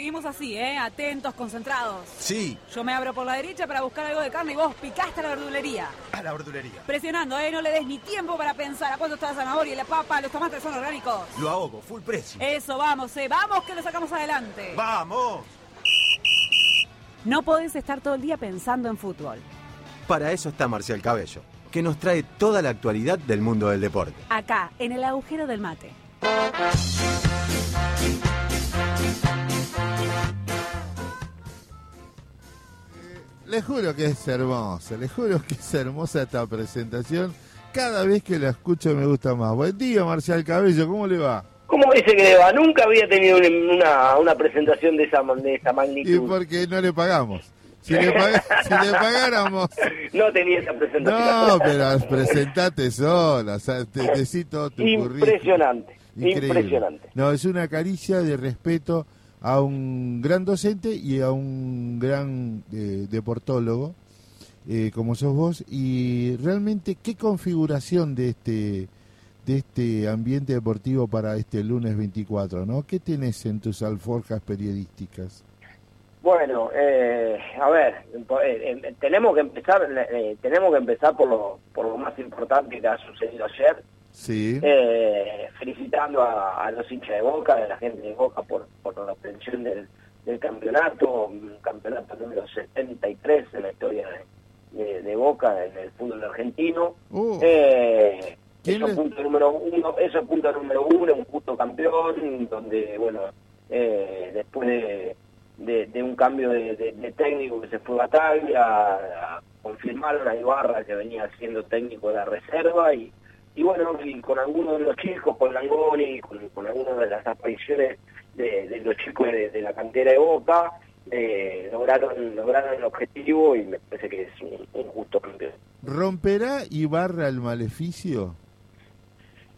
seguimos así, ¿eh? Atentos, concentrados. Sí. Yo me abro por la derecha para buscar algo de carne y vos picaste a la verdulería. A la verdulería. Presionando, ¿eh? No le des ni tiempo para pensar a cuánto está la zanahoria y la papa, los tomates son orgánicos. Lo ahogo, full precio. Eso, vamos, ¿eh? Vamos que lo sacamos adelante. ¡Vamos! No podés estar todo el día pensando en fútbol. Para eso está Marcial Cabello, que nos trae toda la actualidad del mundo del deporte. Acá, en el agujero del mate. Les juro que es hermosa, les juro que es hermosa esta presentación. Cada vez que la escucho me gusta más. Buen día, Marcial Cabello, ¿cómo le va? ¿Cómo dice que le va? Nunca había tenido una, una presentación de esa, de esa Y magnitud. porque no le pagamos. Si le, paga- si le pagáramos... No tenía esa presentación. No, pero presentate sola, o sea, te, tu currículum. Impresionante, Increíble. impresionante. No, es una caricia de respeto a un gran docente y a un gran eh, deportólogo eh, como sos vos y realmente qué configuración de este de este ambiente deportivo para este lunes 24, ¿no? ¿Qué tenés en tus alforjas periodísticas? Bueno, eh, a ver, eh, eh, tenemos que empezar, tenemos que empezar por lo, por lo más importante que ha sucedido ayer, Sí. eh, felicitando a, a los hinchas de Boca, a la gente de Boca por, por la obtención del, del campeonato, un campeonato número 73 en la historia de, de- de Boca en el fútbol argentino. Uh, Eh, ¿Quién eso le- punto número uno, eso es punto número uno, un justo campeón, donde, bueno, eh, después de, de- de un cambio de, técnico que se fue a Bataglia, a- confirmaron a Ibarra que venía siendo técnico de la reserva y, y bueno, y con algunos de los chicos, con Langoni, con, con algunas de las apariciones de, de los chicos de, de la cantera de Boca, eh, lograron, lograron el objetivo y me parece que es un, un justo campeón. ¿Romperá Ibarra el maleficio?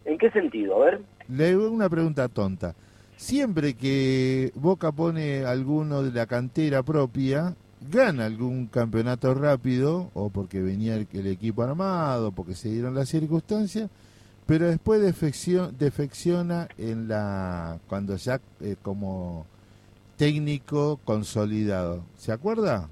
¿En qué sentido? A ver. Le hago una pregunta tonta. Siempre que Boca pone alguno de la cantera propia, gana algún campeonato rápido, o porque venía el, equipo armado, porque se dieron las circunstancias, pero después defeccio- defecciona en la cuando ya eh, como técnico consolidado. ¿Se acuerda?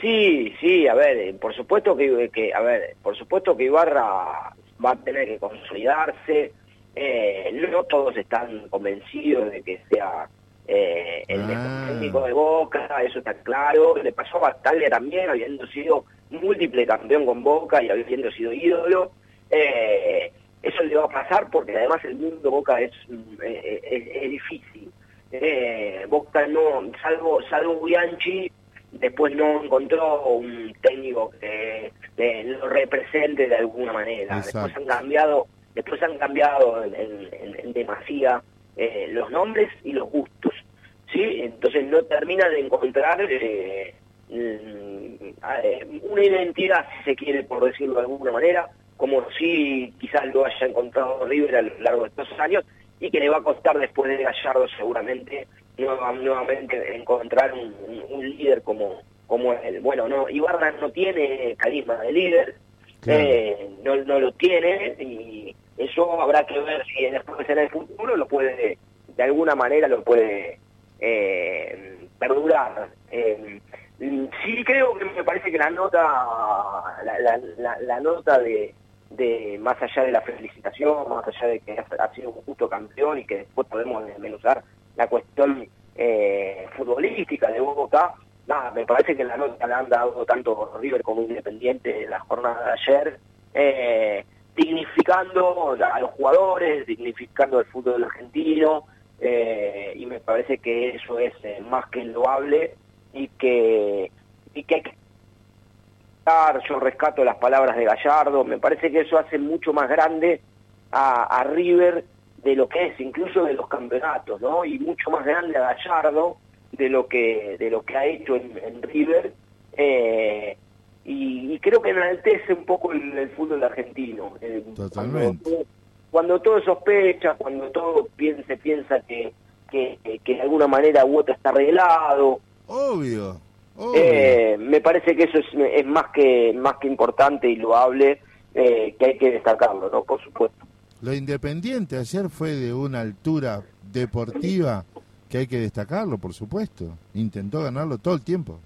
Sí, sí, a ver, eh, por supuesto que, que, a ver, por supuesto que Ibarra va a tener que consolidarse. Eh, no todos están convencidos de que sea eh, el Ah. técnico de Boca, eso está claro. Le pasó a Bataglia también, habiendo sido múltiple campeón con Boca y habiendo sido ídolo. Eh, eso le va a pasar porque además el mundo Boca es, eh, es, es difícil. Eh, Boca no, salvo, salvo Bianchi, después no encontró un técnico que, que lo represente de alguna manera. Exacto. Después han cambiado, después han cambiado en- en- en demasía eh, los nombres y los gustos. ¿sí? Entonces no termina de encontrar eh, mm, eh, una identidad, si se quiere, por decirlo de alguna manera, como si quizás lo haya encontrado River a lo largo de estos años y que le va a costar después de Gallardo seguramente nueva- nuevamente encontrar un, un- un líder como como él. Bueno, no, Ibarra no tiene carisma de líder, Claro. eh, no, no lo tiene y eso habrá que ver si después en el futuro lo puede, de alguna manera lo puede eh, perdurar. Eh, sí creo que me parece que la nota, la, la, nota de, de más allá de la felicitación, más allá de que ha, sido un justo campeón y que después podemos desmenuzar la cuestión eh, futbolística de Boca, nada, me parece que la nota la han dado tanto River como Independiente en la jornada de ayer, dignificando a los jugadores, dignificando el fútbol argentino, eh, y me parece que eso es eh, más que loable y que, y que hay que yo rescato las palabras de Gallardo, me parece que eso hace mucho más grande a, River de lo que es, incluso de los campeonatos, ¿no? Y mucho más grande a Gallardo de lo que de lo que ha hecho en, en River eh, y, y creo que enaltece un poco el, el fútbol argentino. eh, Totalmente. Cuando, todo- cuando todo sospecha, cuando todo piensa, piensa que, que, que de alguna manera u otra está arreglado, Obvio. obvio. eh, me parece que eso es, es más que más que importante y loable eh, que hay que destacarlo, ¿no? Por supuesto. Lo independiente ayer fue de una altura deportiva que hay que destacarlo, por supuesto. Intentó ganarlo todo el tiempo.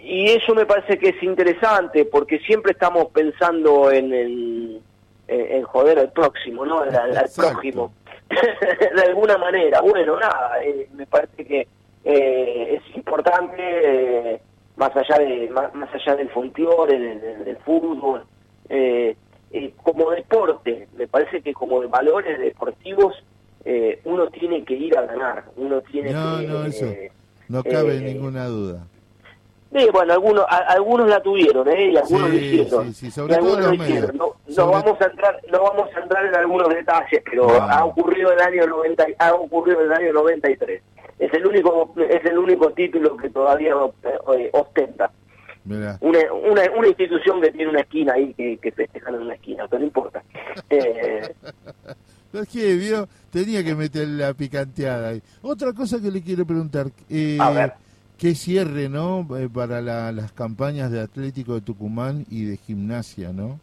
Y eso me parece que es interesante, porque siempre estamos pensando en, el, en, joder al próximo, ¿no? Al, prójimo. de alguna manera. Bueno, nada, eh, me parece que eh, es importante, eh, más allá de más, allá del folclore, del, del, fútbol, como deporte, me parece que como de valores deportivos uno tiene que ir a ganar, uno tiene no, que... No, eso no cabe ninguna duda. Sí, bueno, algunos algunos la tuvieron, ¿eh? Y algunos lo hicieron. Sí, sí, sobre todo los medios. No, vamos a entrar no vamos a entrar en algunos detalles, pero ha ocurrido en el año 90 ha ocurrido en el año 93. Es el único es el único título que todavía eh, ostenta. Una, una, una, institución que tiene una esquina ahí que, que festejan en una esquina, pero no importa. Eh, es que vio, tenía que meter la picanteada ahí. Otra cosa que le quiero preguntar. Eh, a ver qué cierre, ¿no? Eh, para las campañas de Atlético de Tucumán y de Gimnasia, ¿no?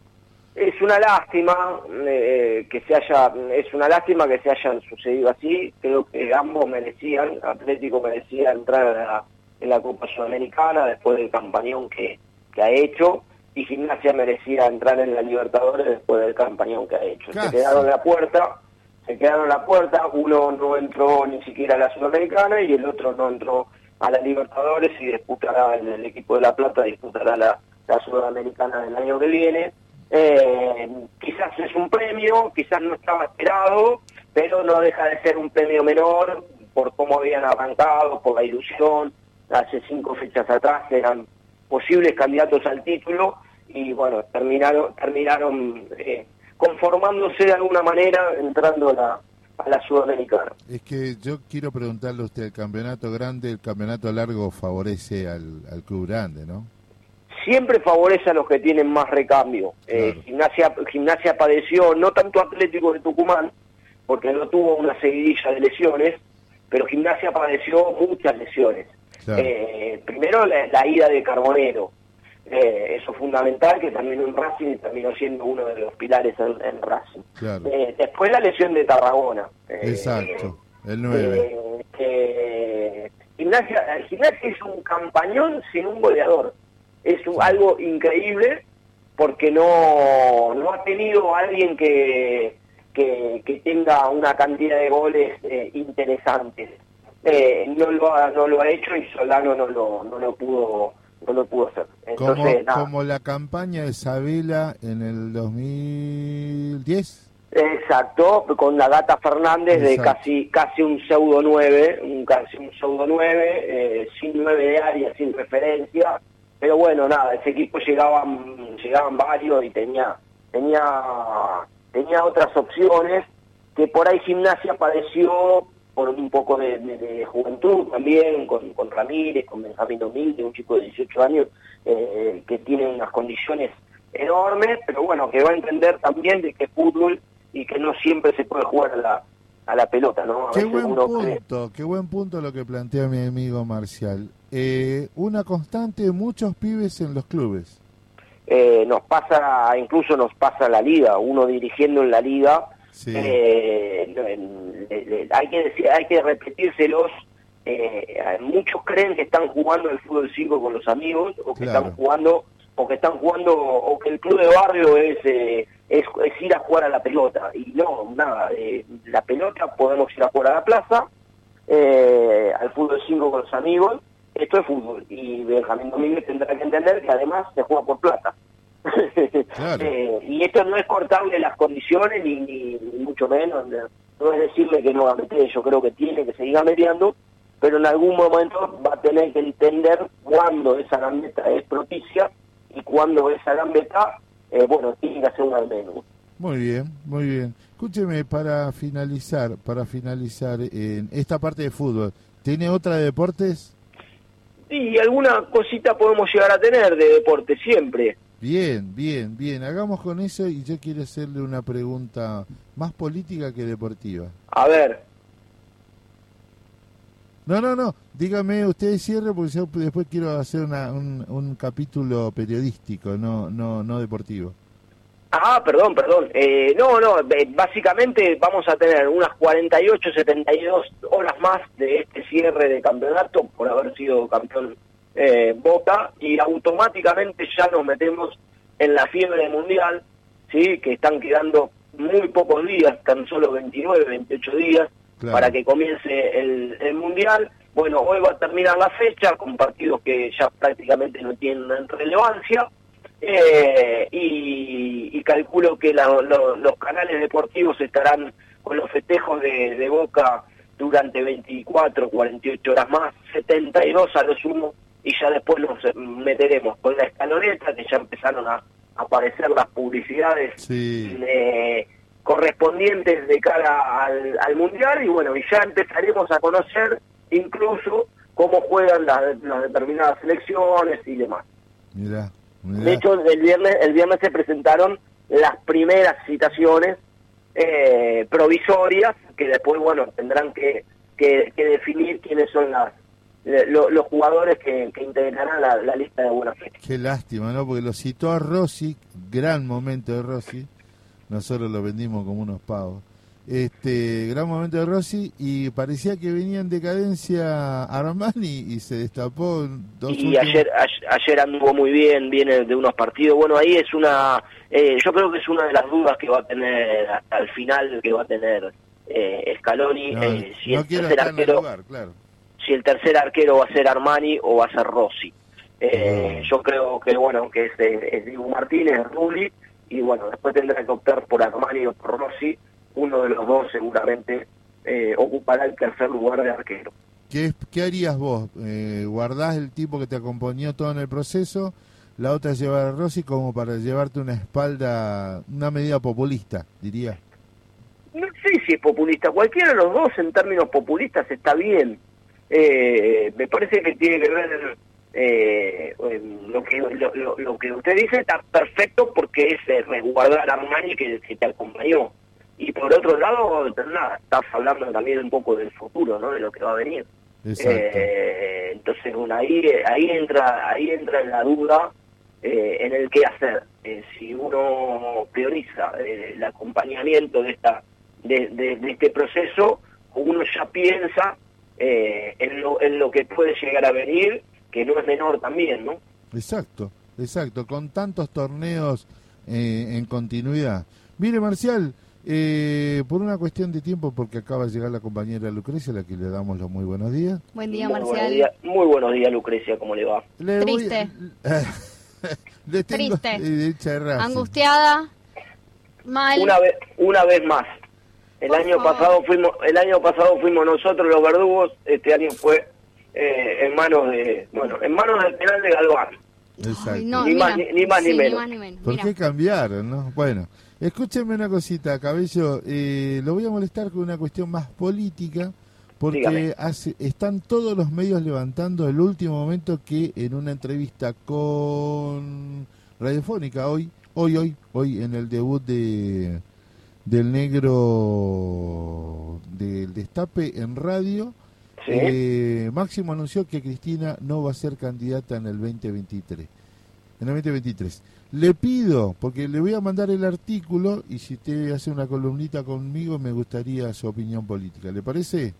Es una lástima eh, que se haya, es una lástima que se hayan sucedido así. Creo que ambos merecían, Atlético merecía entrar en la Copa Sudamericana después del campañón que, que ha hecho y Gimnasia merecía entrar en la Libertadores después del campañón que ha hecho. Se quedaron la puerta, se quedaron la puerta, uno no entró ni siquiera a la Sudamericana y el otro no entró a la Libertadores y disputará el, equipo de La Plata, disputará la, Sudamericana del año que viene. Eh, quizás es un premio, quizás no estaba esperado, pero no deja de ser un premio menor por cómo habían arrancado, por la ilusión. Hace cinco fechas atrás eran posibles candidatos al título y bueno, terminaron, terminaron eh, conformándose de alguna manera entrando la, a la Sudamericana. Es que yo quiero preguntarle a usted, el campeonato grande, el campeonato largo favorece al, club grande, ¿no? Siempre favorece a los que tienen más recambio. Eh, gimnasia, gimnasia padeció, no tanto Atlético de Tucumán, porque no tuvo una seguidilla de lesiones, pero Gimnasia padeció muchas lesiones. Eh, primero la, ida de Carbonero, eh, eso es fundamental, que también en Racing terminó siendo uno de los pilares en, Racing. Eh, después la lesión de Tarragona. Eh, Exacto, el 9. gimnasia, gimnasia es un campañón sin un goleador. Es algo increíble porque no, no ha tenido alguien que, que, tenga una cantidad de goles interesantes. no, lo ha, no lo ha hecho y Solano no lo, no lo pudo no lo pudo hacer. como, la campaña de Sabela en el 2010. Exacto, con la Gata Fernández de casi casi un pseudo 9, un casi un pseudo 9, eh, sin 9 de área, sin referencia, pero bueno, nada, ese equipo llegaban llegaban varios y tenía tenía tenía otras opciones que por ahí Gimnasia padeció por un poco de, juventud también, con, con, Ramírez, con Benjamín Domínguez, un chico de 18 años eh, que tiene unas condiciones enormes, pero bueno, que va a entender también de que fútbol y que no siempre se puede jugar a la, a la pelota, ¿no? qué buen punto, qué buen punto lo que plantea mi amigo Marcial. Eh, una constante, muchos pibes en los clubes. Eh, nos pasa, incluso nos pasa la liga, uno dirigiendo en la liga, eh, hay que decir, hay que repetírselos. Eh, muchos creen que están jugando el fútbol 5 con los amigos o que están jugando o que están jugando o que el club de barrio es, eh, es, ir a jugar a la pelota. Y no nada eh, la pelota podemos ir a jugar a la plaza al fútbol 5 con los amigos esto es fútbol. Y Benjamín Domínguez tendrá que entender que además se juega por plata Eh, y esto no es cortarle las condiciones, ni, mucho menos, no, es decirle que no va a meter, yo creo que tiene que seguir metiendo, pero en algún momento va a tener que entender cuándo esa gambeta es propicia y cuándo esa gambeta, eh, bueno, tiene que hacer un menos. Muy bien, muy bien. Escúcheme, para finalizar, para finalizar en esta parte de fútbol, ¿tiene otra de deportes? Sí, alguna cosita podemos llegar a tener de deporte siempre. Bien, bien, bien. Hagamos con eso y yo quiero hacerle una pregunta más política que deportiva. A ver. No, no, no. Dígame usted cierre porque yo después quiero hacer una, un, capítulo periodístico, no, no, no deportivo. Ah, perdón, perdón. Eh, no, no, eh, básicamente vamos a tener unas 48, 72 horas más de este cierre de campeonato por haber sido campeón eh, Boca y automáticamente ya nos metemos en la fiebre mundial, sí, que están quedando muy pocos días, tan solo 29, 28 días Claro. para que comience el, el mundial. Bueno, hoy va a terminar la fecha con partidos que ya prácticamente no tienen relevancia. Eh, y, y calculo que la- lo- los canales deportivos estarán con los festejos de, de Boca durante 24, 48 horas más, 72 a lo sumo, y ya después eh, meteremos con la escaloneta, que ya empezaron a aparecer las publicidades Sí. eh, correspondientes de cara al, al mundial y bueno y ya empezaremos a conocer incluso cómo juegan las, las determinadas selecciones y demás Mirá, mirá. de hecho el viernes el viernes se presentaron las primeras citaciones eh, provisorias que después bueno tendrán que, que, que definir quiénes son las lo- los jugadores que, que integrarán la, la lista de buena fe Qué lástima, ¿no? Porque lo citó a Rossi, gran momento de Rossi. Nosotros lo vendimos como unos pavos. Este, gran momento de Rossi y parecía que venía en decadencia Armani y se destapó dos y últimos- ayer ayer- anduvo muy bien viene de unos partidos bueno ahí es una eh, yo creo que es una de las dudas que va a tener hasta el final que va a tener eh, Scaloni No, eh, si no el quiero en el arquero lugar, claro. Si el tercer arquero va a ser Armani o va a ser Rossi Eh, Ah. yo creo que bueno que es, es Dibu Martínez Rulli y bueno después tendrá que optar por Armani o por Rossi uno de los dos seguramente eh, ocupará el tercer lugar de arquero ¿Qué, qué harías vos? Eh, ¿Guardás el tipo que te acompañó todo en el proceso? La otra es llevar a Rossi como para llevarte una espalda, una medida populista, diría. No sé si es populista. Cualquiera de los dos en términos populistas está bien. Eh, me parece que tiene que ver eh, lo que lo, lo- lo que usted dice está perfecto porque es eh, resguardar a Armani que, que te acompañó. Y por otro lado, nada, estás hablando también un poco del futuro, ¿no? De lo que va a venir. Eh, entonces, bueno, ahí, ahí entra, ahí entra en la duda eh, en el qué hacer. Eh, si uno prioriza el acompañamiento de esta, de, de- de este proceso, uno ya piensa eh, en, lo, en lo que puede llegar a venir, que no es menor también, ¿no? Exacto, exacto, con tantos torneos eh, en continuidad. Mire, Marcial, eh, por una cuestión de tiempo, porque acaba de llegar la compañera Lucrecia, a la que le damos los muy buenos días. Buen día, muy buenos Marcial. días, muy buenos días, Lucrecia, ¿cómo le va? Le voy- Triste. le tengo Triste. eh. Angustiada, mal. Una vez, una vez más. El año favor. pasado fuimos, el año pasado fuimos nosotros los verdugos, este año fue eh, en manos de, bueno, en manos del penal de Galván. Exacto. Ay, no, Ni mira, más ni- ni más ni menos. más ni menos. ¿Por Mira. qué cambiaron, no? Bueno, escúcheme una cosita, Cabello. Eh, lo voy a molestar con una cuestión más política, porque hace, están todos los medios levantando el último momento que en una entrevista con Radiofónica hoy, hoy, hoy, hoy en el debut de del negro del destape en radio, Sí. eh, Máximo anunció que Cristina no va a ser candidata en el 2023. En el 2023. Le pido, porque le voy a mandar el artículo y si usted hace una columnita conmigo me gustaría su opinión política. ¿Le parece?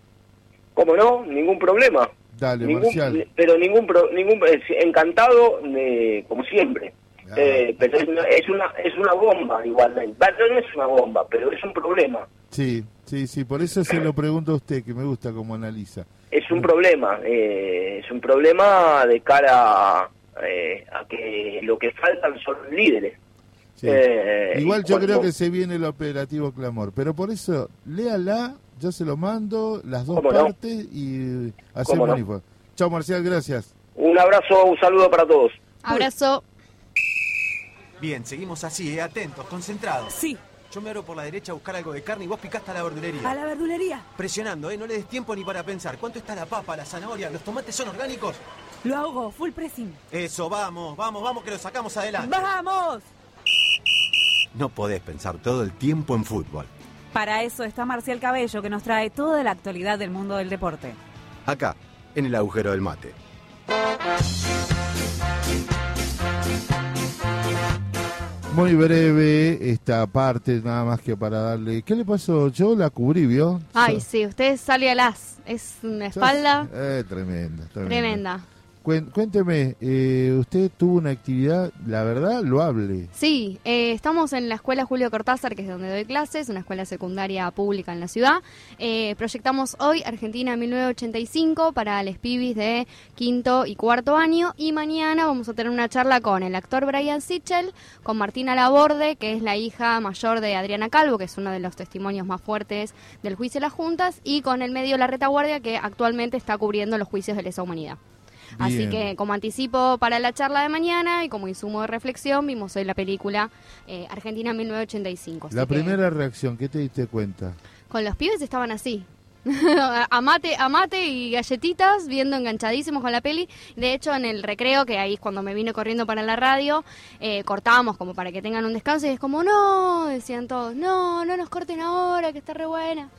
¿Cómo no? Ningún problema. Dale, Ningún- Marcial. pero ningún pro- ningún eh, encantado de, como siempre. Eh, pero es una, es una es una bomba igualmente. No, es una bomba, pero es un problema. Sí, sí, sí, por eso se lo pregunto a usted, que me gusta cómo analiza. Es un problema. eh, es un problema de cara eh, a que lo que faltan son líderes. Sí. Eh, Igual yo cuando- creo que se viene el operativo Clamor, pero por eso, léala, yo se lo mando, las dos partes y hacemos no? Chao, Marcial, gracias. Un abrazo, un saludo para todos. Abrazo. Bien, seguimos así, eh, atentos, concentrados. Sí, Yo me abro por la derecha a buscar algo de carne y vos picaste a la verdulería. a la verdulería. Presionando, ¿eh? No le des tiempo ni para pensar. ¿Cuánto está la papa, la zanahoria? ¿Los tomates son orgánicos? Lo hago, full pressing. Eso, vamos, vamos, vamos, que lo sacamos adelante. ¡Vamos! No podés pensar todo el tiempo en fútbol. Para eso está Marcial Cabello, que nos trae toda la actualidad del mundo del deporte. Acá, en el agujero del mate. Muy breve esta parte, nada más que para darle... ¿Qué le pasó? Yo la cubrí, ¿vio? Ay, So- sí, usted sale al as. Es una espalda Eh, tremenda, tremenda. tremenda. Cuénteme, eh, usted tuvo una actividad, la verdad, loable. Sí, eh, estamos en la escuela Julio Cortázar, que es donde doy clases, una escuela secundaria pública en la ciudad. Eh, proyectamos hoy Argentina 1985 para les pibis de quinto y cuarto año y mañana vamos a tener una charla con el actor Brian Sichel, con Martina Laborde, que es la hija mayor de Adriana Calvo, que es uno de los testimonios más fuertes del juicio de las juntas, y con el medio La Retaguardia, que actualmente está cubriendo los juicios de lesa humanidad. Así que como anticipo para la charla de mañana y como insumo de reflexión, vimos hoy la película eh, Argentina 1985. Así La que primera reacción, ¿qué te diste cuenta? Con los pibes estaban así. a mate, a mate y galletitas, viendo enganchadísimos con la peli. De hecho, en el recreo, que ahí es cuando me vine corriendo para la radio, eh, cortábamos como para que tengan un descanso y es como, no, decían todos, no, no nos corten ahora, que está re buena.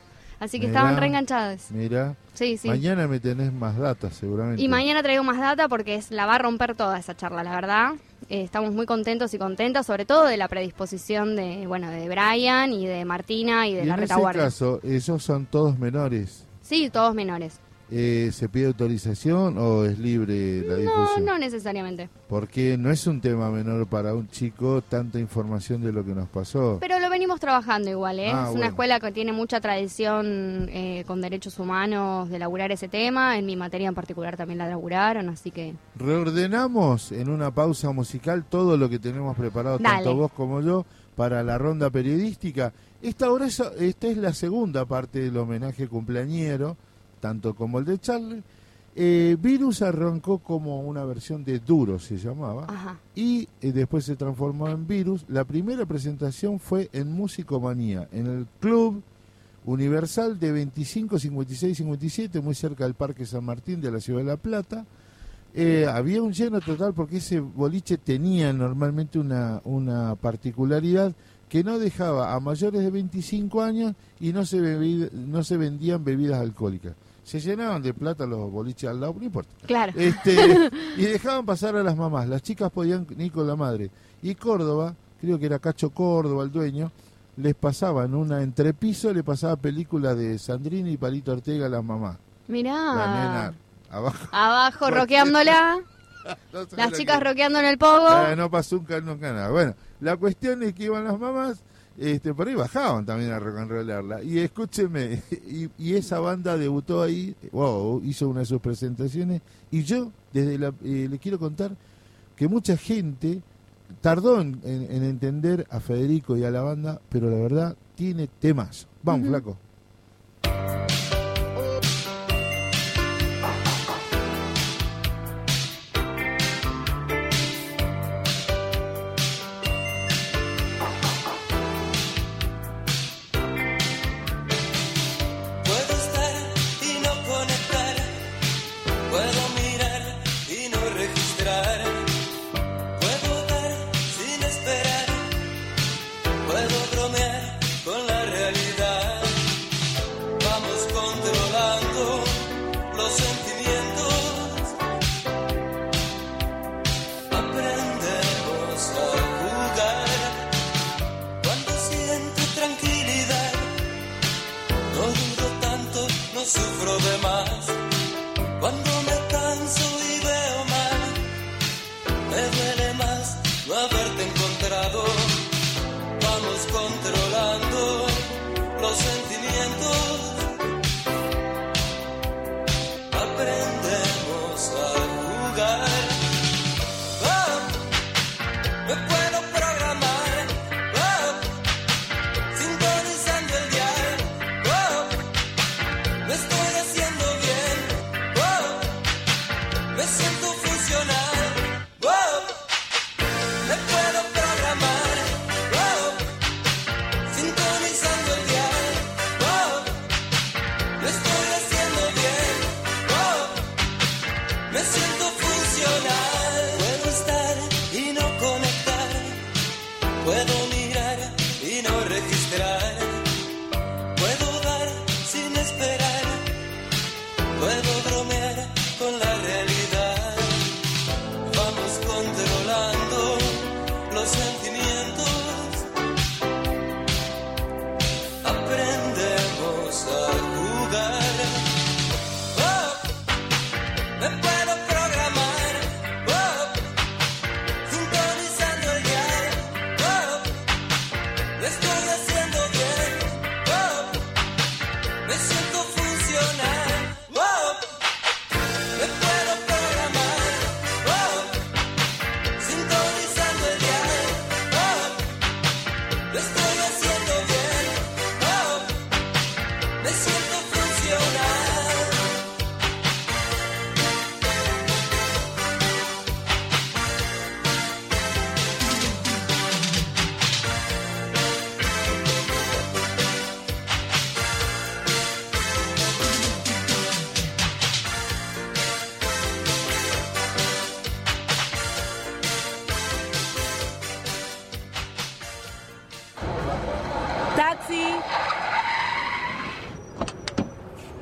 Así que Mirá. estaban reenganchados. Mira, Sí, sí. mañana me tenés más datos seguramente. Y mañana traigo más data porque es, la va a romper toda esa charla, la verdad. Eh, estamos muy contentos y contentas, sobre todo de la predisposición de, bueno, de Brian y de Martina y de Y la en ese retaguardia. caso, esos son todos menores. Sí, todos menores. Eh, ¿Se pide autorización o es libre la No, difusión? no necesariamente. Porque no es un tema menor para un chico tanta información de lo que nos pasó. Pero lo venimos trabajando igual, ¿eh? Ah, es bueno. una escuela que tiene mucha tradición eh, con derechos humanos de laburar ese tema. En mi materia en particular también la laburaron, así que... Reordenamos en una pausa musical todo lo que tenemos preparado, Dale. tanto vos como yo, para la ronda periodística. Esta, hora es, esta es la segunda parte del homenaje cumpleañero, tanto como el de Charlie. Eh, Virus arrancó como una versión de Duro, se llamaba, Ajá. y eh, después se transformó en Virus. La primera presentación fue en Musicomanía, en el Club Universal de 25, 56, 57, muy cerca del Parque San Martín de la Ciudad de La Plata. Eh, había un lleno total porque ese boliche tenía normalmente una, una particularidad que no dejaba a mayores de 25 años y no se, bebi- no se vendían bebidas alcohólicas. Se llenaban de plata los boliches al lado, no importa. Claro. Este, y dejaban pasar a las mamás. Las chicas podían ir con la madre. Y Córdoba, creo que era Cacho Córdoba el dueño, les pasaba en una entrepiso, le pasaba películas de Sandrini y Palito Ortega a las mamás. Mirá. La nena abajo. Abajo roqueándola, No las chicas que- roqueando en el pogo. Ah, no pasó nunca, nunca nada. Bueno, la cuestión es que iban las mamás, este, por ahí bajaban también a rock and rollarla. Y escúcheme, y, y esa banda debutó ahí, wow, hizo una de sus presentaciones. Y yo, desde la, eh, le quiero contar que mucha gente tardó en, en- en entender a Federico y a la banda, pero la verdad tiene temas. Vamos, flaco.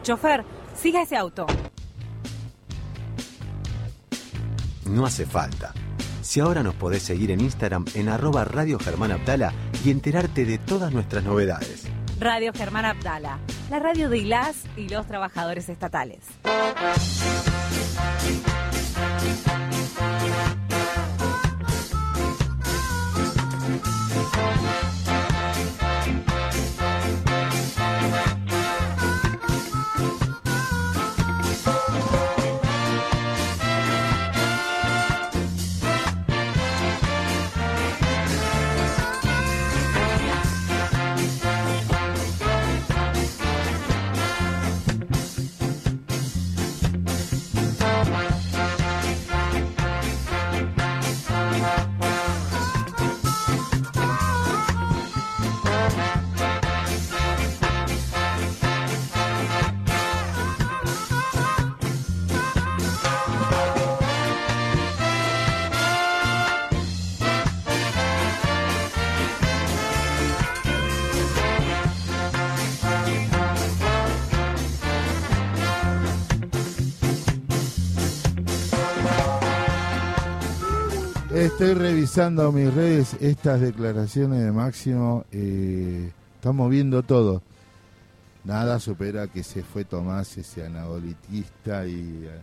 Chofer, siga ese auto. No hace falta. Si ahora nos podés seguir en Instagram en arroba Radio Germán Abdala y enterarte de todas nuestras novedades. Radio Germán Abdala, la radio de las y los trabajadores estatales. Revisando mis redes estas declaraciones de Máximo. eh, estamos viendo todo. Nada supera que se fue Tomás, ese anabolitista y eh,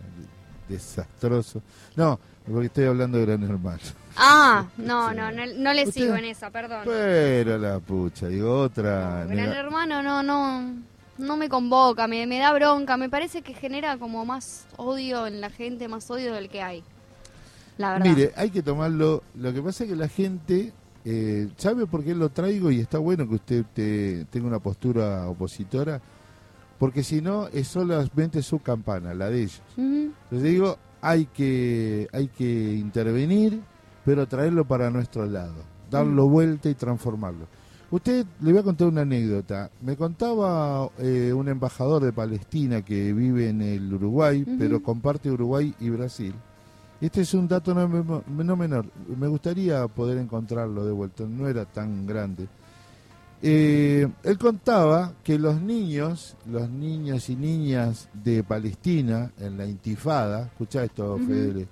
desastroso. No, porque estoy hablando de Gran Hermano. Ah, no, Sí. no, no, no le Usted- sigo en esa, perdón. Pero la pucha, digo otra. No, Gran hermano no, no, no me convoca, me, me da bronca, me parece que genera como más odio en la gente, más odio del que hay. La verdad. Mire, hay que tomarlo. Lo que pasa es que la gente eh, sabe por qué lo traigo y está bueno que usted te- tenga una postura opositora, porque si no es solamente su campana, la de ellos. Ujú. Entonces digo, hay que, hay que intervenir, pero traerlo para nuestro lado, darlo vuelta y transformarlo. Usted, le voy a contar una anécdota. Me contaba eh, un embajador de Palestina que vive en el Uruguay, pero comparte Uruguay y Brasil. Este es un dato no, no menor. Me gustaría poder encontrarlo de vuelta, no era tan grande. Eh, él contaba que los niños, los niños y niñas de Palestina en la intifada, escucha esto, Ujú. Fedele,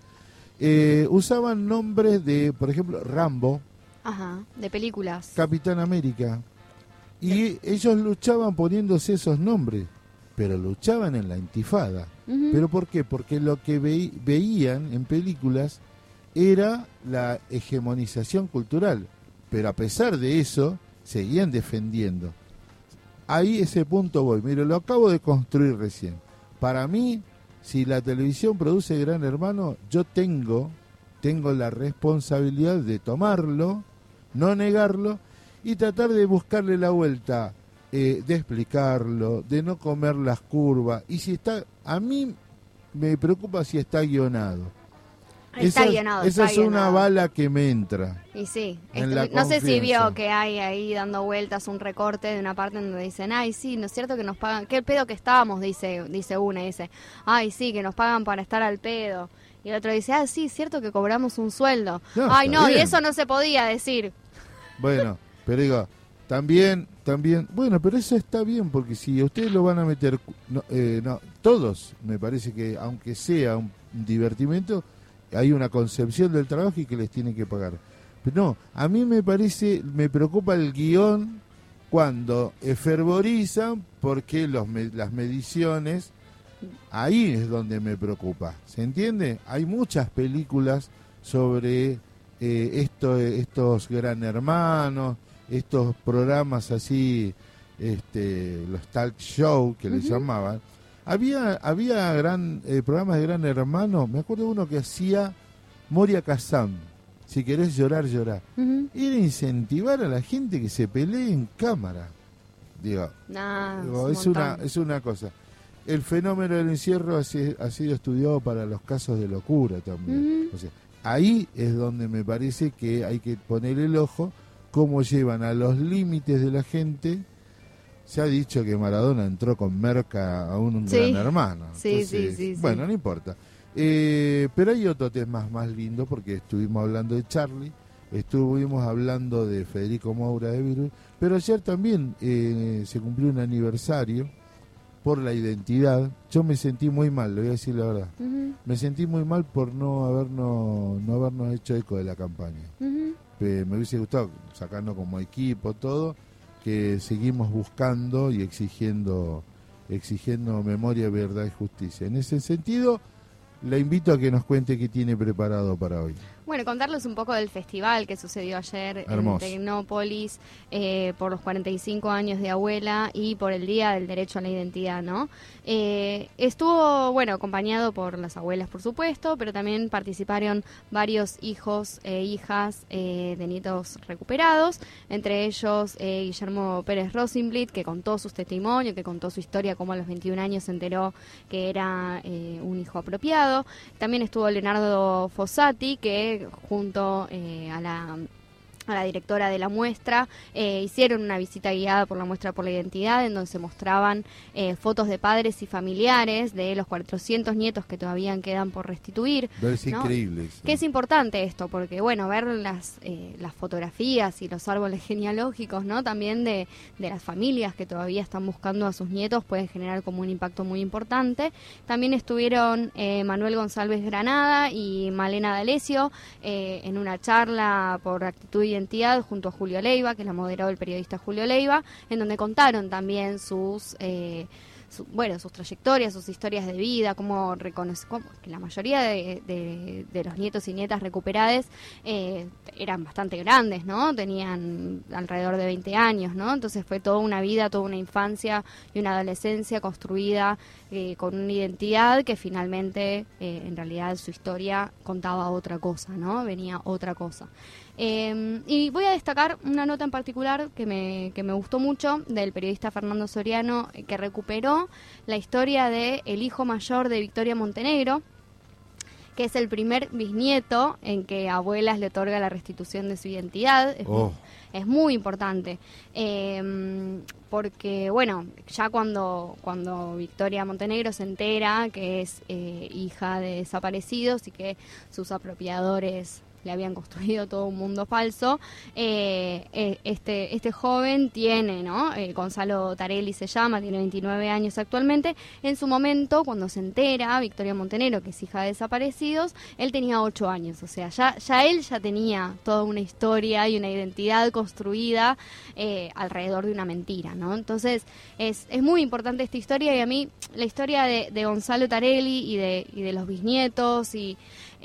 eh, usaban nombres de, por ejemplo, Rambo, Ajá, de películas. Capitán América, y ellos luchaban poniéndose esos nombres, pero luchaban en la intifada. ¿Pero por qué? Porque lo que veían en películas era la hegemonización cultural, pero a pesar de eso seguían defendiendo. Ahí ese punto voy. Mire, lo acabo de construir recién. Para mí, si la televisión produce Gran Hermano, yo tengo tengo la responsabilidad de tomarlo, no negarlo y tratar de buscarle la vuelta, eh, de explicarlo, de no comer las curvas. Y si está, a mí me preocupa si está guionado. Está esa, guionado, esa está es una bala que me entra. Y sí, en este, no sé si vio que hay ahí dando vueltas un recorte de una parte donde dicen, ay, sí, ¿no es cierto que nos pagan? ¿Qué pedo que estábamos? Dice, dice una, y dice, ay, sí, que nos pagan para estar al pedo. Y el otro dice, ah, sí, es cierto que cobramos un sueldo. No, ay, no, y eso no se podía decir. Bueno, pero digo, también, también, bueno, pero eso está bien, porque si ustedes lo van a meter, no, eh, no, todos, me parece que aunque sea un divertimento, hay una concepción del trabajo y que les tienen que pagar. Pero no, a mí me parece, me preocupa el guion cuando efervorizan porque los, las mediciones, ahí es donde me preocupa. ¿Se entiende? Hay muchas películas sobre eh, esto, estos gran hermanos, estos programas así, este, los talk show que le Ujú. llamaban. Había, había gran, eh, programas de gran hermano, me acuerdo uno que hacía Moria Kazam, si querés llorar, llorar. Ujú. Era incentivar a la gente que se pelee en cámara. Digo, Nah, Digo, es es, un una, es una cosa. El fenómeno del encierro ha, ha sido estudiado para los casos de locura también. Ujú. O sea, ahí es donde me parece que hay que poner el ojo cómo llevan a los límites de la gente. Se ha dicho que Maradona entró con merca a un, un Sí. gran hermano. Sí, sí, sí. Bueno, no importa. Eh, pero hay otro tema más lindo porque estuvimos hablando de Charlie, estuvimos hablando de Federico Moura de Virus, pero ayer también eh, se cumplió un aniversario por la identidad, yo me sentí muy mal, le voy a decir la verdad. Me sentí muy mal por no habernos, no habernos hecho eco de la campaña. ujú. Eh, me hubiese gustado, sacando como equipo todo, que seguimos buscando y exigiendo, exigiendo memoria, verdad y justicia. En ese sentido, la invito a que nos cuente qué tiene preparado para hoy. Bueno, contarles un poco del festival que sucedió ayer Hermoso. en Tecnópolis eh, por los 45 años de abuela y por el Día del Derecho a la Identidad, ¿no? Eh, estuvo, bueno, acompañado por las abuelas, por supuesto, pero también participaron varios hijos e hijas eh, de nietos recuperados, entre ellos eh, Guillermo Pérez Rosenblit, que contó sus testimonios, que contó su historia, cómo a los 21 años se enteró que era un hijo apropiado. También estuvo Leonardo Fossati, que junto eh, a la a la directora de la muestra, eh, hicieron una visita guiada por la muestra por la identidad, en donde se mostraban eh, fotos de padres y familiares de los 400 nietos que todavía quedan por restituir. Es ¿no? increíble. eso. Que es importante esto, porque bueno, ver las, eh, las fotografías y los árboles genealógicos, ¿no? También de, de las familias que todavía están buscando a sus nietos puede generar como un impacto muy importante. También estuvieron Manuel González Granada y Malena D'Alessio en una charla por actitud e identidad junto a Julio Leiva, que la moderó el periodista Julio Leiva, en donde contaron también sus... eh, bueno, sus trayectorias, sus historias de vida, cómo reconoce, que la mayoría de los nietos y nietas recuperadas eh, eran bastante grandes, ¿no? Tenían alrededor de 20 años, ¿no? Entonces fue toda una vida, toda una infancia y una adolescencia construida eh, con una identidad que finalmente, eh, en realidad, su historia contaba otra cosa, ¿no? Venía otra cosa. Eh, y voy a destacar una nota en particular que me, que me gustó mucho del periodista Fernando Soriano, eh, que recuperó la historia de el hijo mayor de Victoria Montenegro, que es el primer bisnieto en que abuelas le otorga la restitución de su identidad. Es, Oh. es muy importante. Eh, porque, bueno, ya cuando, cuando Victoria Montenegro se entera que es eh, hija de desaparecidos y que sus apropiadores le habían construido todo un mundo falso, eh, eh, este, este joven tiene, ¿no? Eh, Gonzalo Tarelli se llama, tiene 29 años actualmente. En su momento, cuando se entera, Victoria Montenegro, que es hija de desaparecidos, él tenía 8 años. O sea, ya, ya él ya tenía toda una historia y una identidad construida alrededor de una mentira, ¿no? Entonces, es, es muy importante esta historia y a mí la historia de, de Gonzalo Tarelli y de, y de los bisnietos y,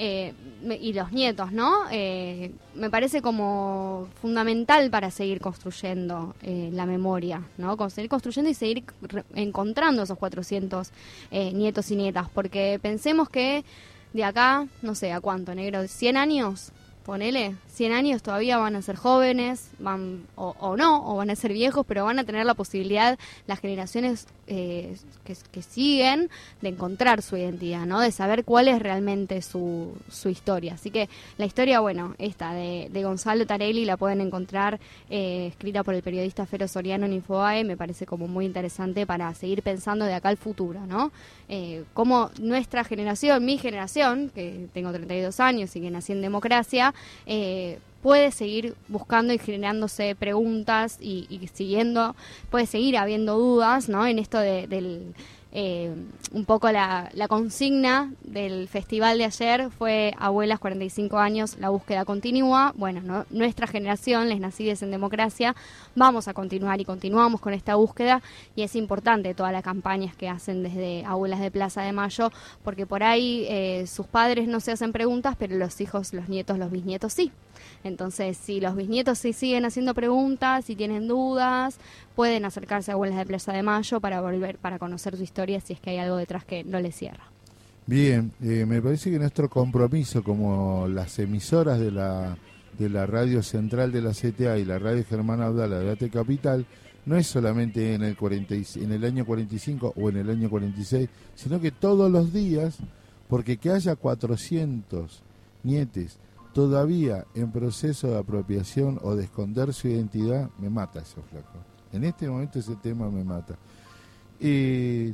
eh, y los nietos, ¿no? Eh, me parece como fundamental para seguir construyendo eh, la memoria, ¿no? Seguir construyendo y seguir encontrando esos 400 eh, nietos y nietas, porque pensemos que de acá, no sé, ¿a cuánto, negro? ¿100 años? Ponele, 100 años todavía van a ser jóvenes, van o, o no, o van a ser viejos, pero van a tener la posibilidad, las generaciones eh, que, siguen, de encontrar su identidad, ¿no? De saber cuál es realmente su, su historia. Así que la historia, bueno, esta de, de Gonzalo Tarelli la pueden encontrar eh, escrita por el periodista Fero Soriano en Infobae, me parece como muy interesante para seguir pensando de acá al futuro, ¿no? Eh, cómo nuestra generación, mi generación, que tengo 32 años y que nací en democracia, eh, puede seguir buscando y generándose preguntas y, y siguiendo, puede seguir habiendo dudas, ¿no? En esto de- del eh, un poco la, la consigna del festival de ayer fue Abuelas 45 años, la búsqueda continúa. Bueno, ¿no? nuestra generación, les nacides en democracia, vamos a continuar y continuamos con esta búsqueda y es importante todas las campañas que hacen desde Abuelas de Plaza de Mayo, porque por ahí eh, sus padres no se hacen preguntas, pero los hijos, los nietos, los bisnietos sí. Entonces, si los bisnietos sí siguen haciendo preguntas, si tienen dudas, pueden acercarse a Abuelas de Plaza de Mayo para volver, para conocer su historia si es que hay algo detrás que no les cierra. Bien, eh, me parece que nuestro compromiso como las emisoras de la, de la radio central de la CTA y la radio Germana Abdala de AT Capital no es solamente en el, 40 y- en el año 45 o en el año 46, sino que todos los días, porque que haya 400 nietes todavía en proceso de apropiación o de esconder su identidad, me mata eso, flaco. En este momento ese tema me mata. Eh,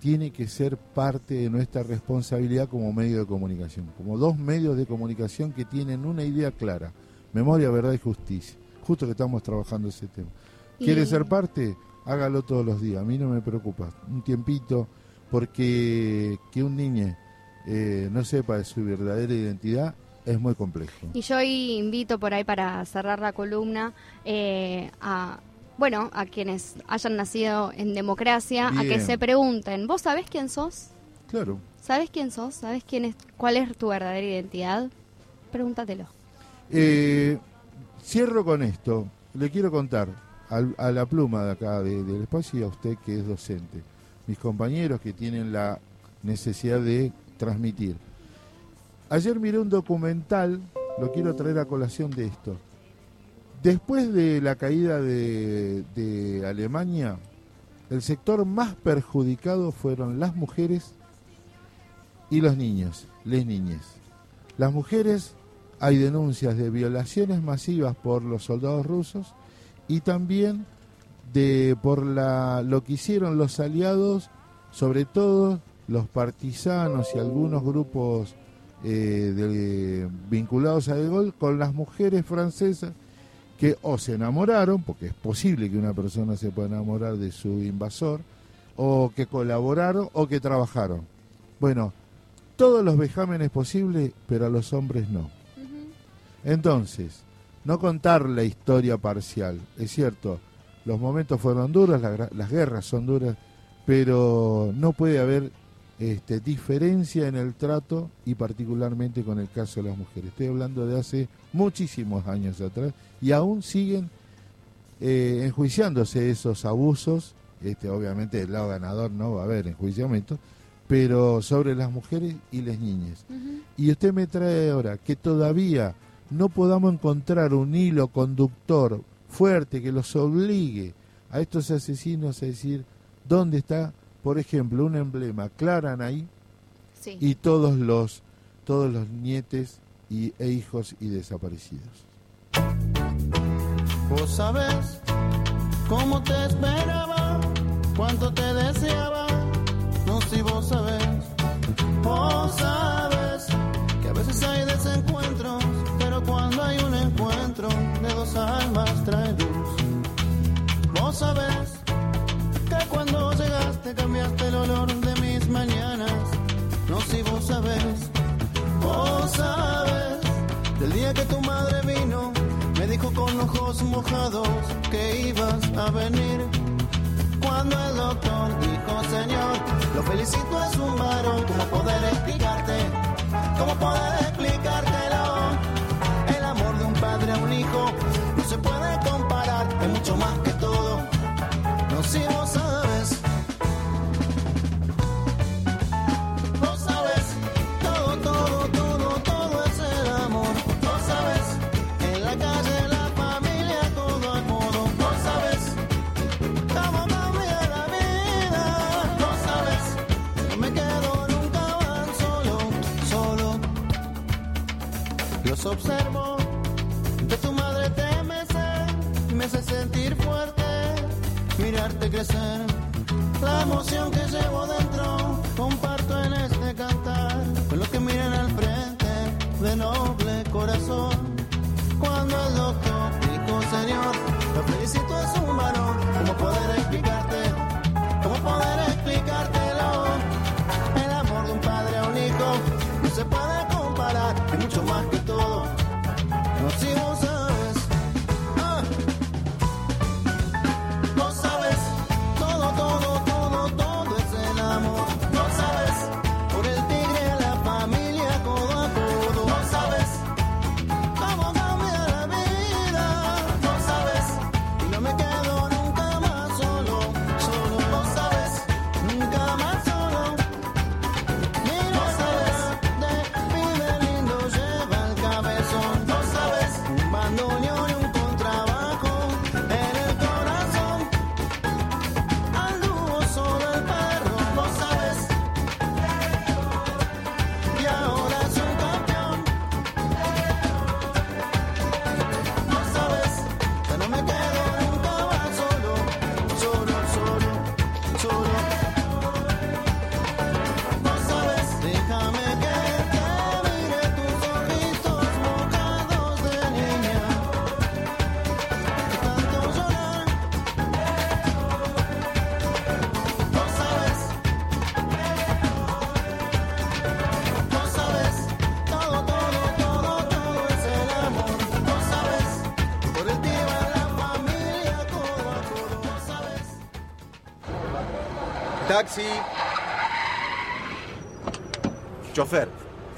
tiene que ser parte de nuestra responsabilidad como medio de comunicación, como dos medios de comunicación que tienen una idea clara, memoria, verdad y justicia. Justo que estamos trabajando ese tema. ¿Quiere Y- ser parte? hágalo todos los días. A mí no me preocupa. Un tiempito, porque que un niño eh, no sepa de su verdadera identidad es muy complejo. Y yo hoy invito por ahí para cerrar la columna eh, a, bueno, a quienes hayan nacido en democracia, a que se pregunten, ¿vos sabés quién sos? Claro. ¿Sabés quién sos? ¿Sabés quién es, cuál es tu verdadera identidad? Pregúntatelo. Eh, cierro con esto. Le quiero contar al- a la pluma de acá de- del espacio y a usted que es docente. Mis compañeros que tienen la necesidad de transmitir. Ayer miré un documental, lo quiero traer a colación de esto. Después de la caída de, Alemania, el sector más perjudicado fueron las mujeres y los niños, les niñas. Las mujeres hay denuncias de violaciones masivas por los soldados rusos y también de por lo que hicieron los aliados, sobre todo los partisanos y algunos grupos eh, de- vinculados a De Gaulle con las mujeres francesas que o se enamoraron, porque es posible que una persona se pueda enamorar de su invasor, o que colaboraron o que trabajaron. Bueno, todos los vejámenes posibles, pero a los hombres no. Entonces, no contar la historia parcial. Es cierto, los momentos fueron duros, la las guerras son duras, pero no puede haber este, diferencia en el trato y particularmente con el caso de las mujeres. Estoy hablando de hace muchísimos años atrás y aún siguen eh, enjuiciándose esos abusos. Este, obviamente del lado ganador no va a haber enjuiciamiento, pero sobre las mujeres y las niñas. Y usted me trae ahora que todavía no podamos encontrar un hilo conductor fuerte que los obligue a estos asesinos a decir dónde está, por ejemplo, un emblema Claranaí Sí. y todos los todos los nietes y, e hijos y desaparecidos. Vos sabés cómo te esperaba, cuánto te deseaba, no si vos sabés. Vos sabés que a veces hay desencuentros, pero cuando hay un encuentro de dos almas trae luz. Vos sabés llegaste cambiaste el olor de mis mañanas, no si vos sabés. Vos sabés del día que tu madre vino, me dijo con ojos mojados que ibas a venir. Cuando el doctor dijo, Señor, lo felicito, es un varón. ¿Cómo poder explicarte? ¿Cómo poder explicártelo? El amor de un padre a un hijo no se puede comparar, es mucho más que todo. No si vos sabes. Observo, de tu madre te mece, me hace sentir fuerte, mirarte crecer. La emoción que llevo dentro comparto en este cantar con los que miran al frente de noble corazón. Cuando el doctor dijo, Señor,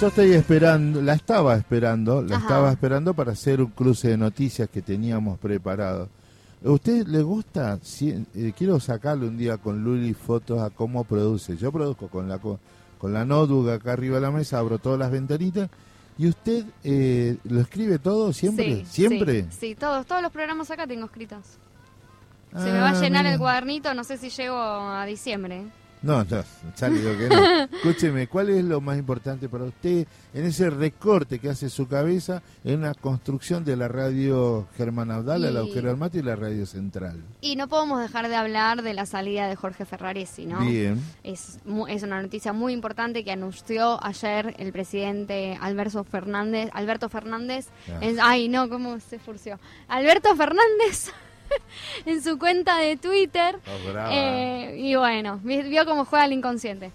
Yo estoy esperando, la estaba esperando, la Ajá. estaba esperando para hacer un cruce de noticias que teníamos preparado. ¿A usted le gusta? Si- eh, quiero sacarle un día con Luli fotos a cómo produce. Yo produzco con la co- con la notebook acá arriba de la mesa, abro todas las ventanitas y usted eh, lo escribe todo siempre, Sí, siempre. Sí, sí, todos, todos los programas acá tengo escritos. Se me va a Ah, llenar mira. el cuadernito, no sé si llego a diciembre. No, no, digo que no. Escúcheme, ¿cuál es lo más importante para usted en ese recorte que hace su cabeza en la construcción de la radio Germán Abdala, el Y- agujero del mate y la radio central? Y no podemos dejar de hablar de la salida de Jorge Ferraresi, ¿no? Bien. Es, es una noticia muy importante que anunció ayer el presidente Alberto Fernández. Alberto Fernández. Ah. ay, no, ¿cómo se furció? Alberto Fernández en su cuenta de Twitter. Brava. Eh, y bueno, vi- vio cómo juega el inconsciente.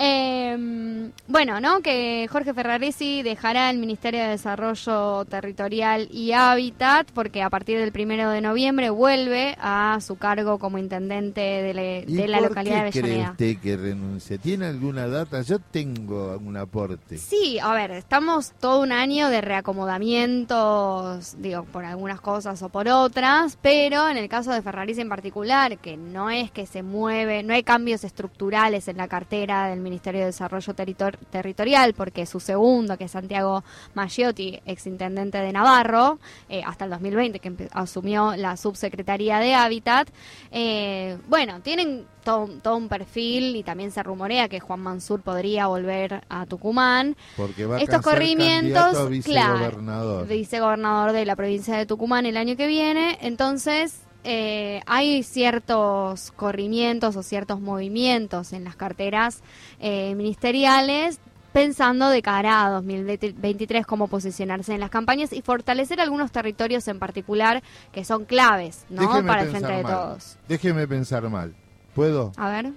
Eh, bueno, ¿no? Que Jorge Ferraresi dejará el Ministerio de Desarrollo Territorial y Hábitat porque a partir del primero de noviembre vuelve a su cargo como intendente de, le- ¿Y de la por localidad qué de cree Avellaneda. usted que renuncia? ¿Tiene alguna data? Yo tengo un aporte. Sí, a ver, estamos todo un año de reacomodamientos, digo, por algunas cosas o por otras, pero en el caso de Ferraris en particular, que no es que se mueve, no hay cambios estructurales en la cartera del Ministerio de Desarrollo Territor- Territorial, porque su segundo, que es Santiago Maggiotti, exintendente de Navarro, eh, hasta el 2020, que asumió la subsecretaría de Hábitat, eh, bueno, tienen todo, todo un perfil y también se rumorea que Juan Mansur podría volver a Tucumán. Porque va a Estos corrimientos, a claro, vicegobernador. vicegobernador de la provincia de Tucumán el año que viene, entonces eh, hay ciertos corrimientos o ciertos movimientos en las carteras eh, ministeriales pensando de cara a 2023 cómo posicionarse en las campañas y fortalecer algunos territorios en particular que son claves ¿no? Déjeme para el frente de mal. todos. Déjeme pensar mal. ¿Puedo? A ver.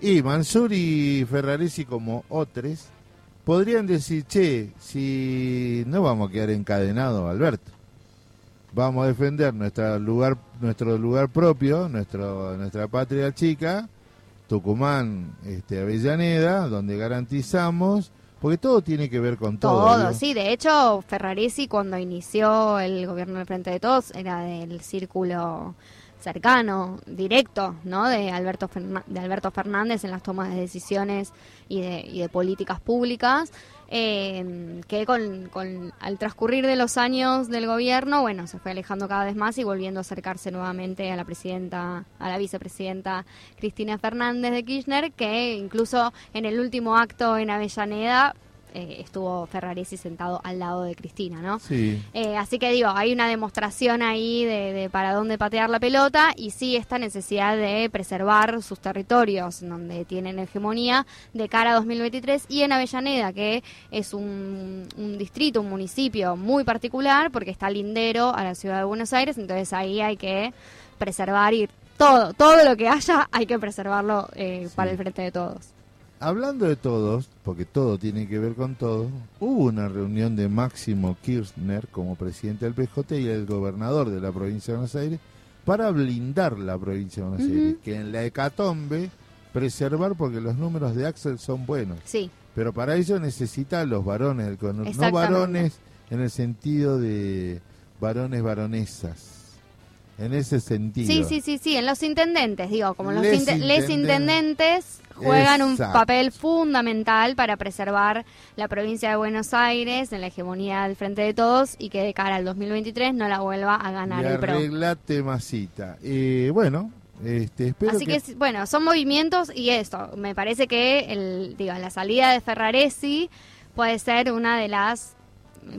Y Mansur y Ferraresi como otros podrían decir, che, si no vamos a quedar encadenados, Alberto. Vamos a defender nuestro lugar, nuestro lugar propio, nuestro, nuestra patria chica, Tucumán, este, Avellaneda, donde garantizamos, porque todo tiene que ver con todo. Todo, sí. De hecho, Ferraresi cuando inició el gobierno del Frente de Todos era del círculo cercano, directo, ¿no? De Alberto, Ferna- de Alberto Fernández en las tomas de decisiones y de, y de políticas públicas. Eh, que con, con- al transcurrir de los años del gobierno, bueno, se fue alejando cada vez más y volviendo a acercarse nuevamente a la presidenta, a la vicepresidenta Cristina Fernández de Kirchner, que incluso en el último acto en Avellaneda eh, estuvo Ferraresi sentado al lado de Cristina, ¿no? Sí. Eh, así que digo, hay una demostración ahí de, de para dónde patear la pelota y sí esta necesidad de preservar sus territorios donde tienen hegemonía de cara a 2023 y en Avellaneda, que es un, un distrito, un municipio muy particular porque está lindero a la ciudad de Buenos Aires, entonces ahí hay que preservar y todo, todo lo que haya hay que preservarlo eh, para el frente de todos. Hablando de todos, porque todo tiene que ver con todo, hubo una reunión de Máximo Kirchner como presidente del PJ y el gobernador de la provincia de Buenos Aires para blindar la provincia de Buenos. Aires, que en la hecatombe preservar porque los números de Axel son buenos, Sí, pero para ello necesita a los varones del no varones en el sentido de varones varonesas. En ese sentido. Sí, sí, sí, sí, en los intendentes, digo, como los Les inte- les intenden- intendentes juegan un papel fundamental para preservar la provincia de Buenos Aires en la hegemonía del frente de todos y que de cara al 2023 no la vuelva a ganar y el PRO. arreglate masita. Eh, bueno, Este, espero Así que, bueno, son movimientos y esto, me parece que el, digo, la salida de Ferraresi puede ser una de las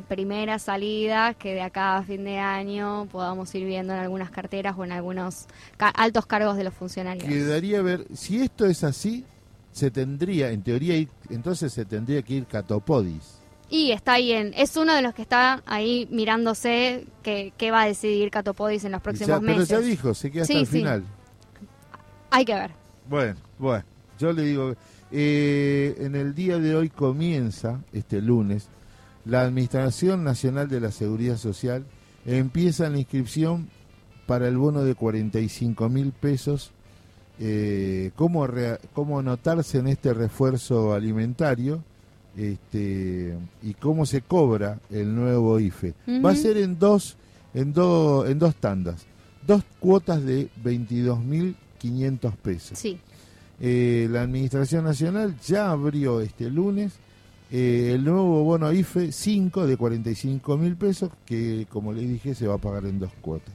primeras salidas que de acá a fin de año podamos ir viendo en algunas carteras o en algunos ca- altos cargos de los funcionarios. quedaría ver, si esto es así, se tendría, en teoría, ir- entonces se tendría que ir Catopodis. Y está ahí en, es uno de los que está ahí mirándose qué qué va a decidir Catopodis en los próximos ya- pero meses. ya dijo, se queda hasta el sí. final. Hay que ver. Bueno, bueno, yo le digo, eh, en el día de hoy comienza, este lunes, la Administración Nacional de la Seguridad Social empieza la inscripción para el bono de 45 mil pesos. Eh, ¿cómo, rea- ¿Cómo anotarse en este refuerzo alimentario? Este, y cómo se cobra el nuevo IFE. Va a ser en dos, en, do- en dos tandas, dos cuotas de 22.500 pesos. Sí. Eh, la Administración Nacional ya abrió este lunes eh, el nuevo bono IFE 5 de 45 mil pesos, que como les dije se va a pagar en dos cuotas.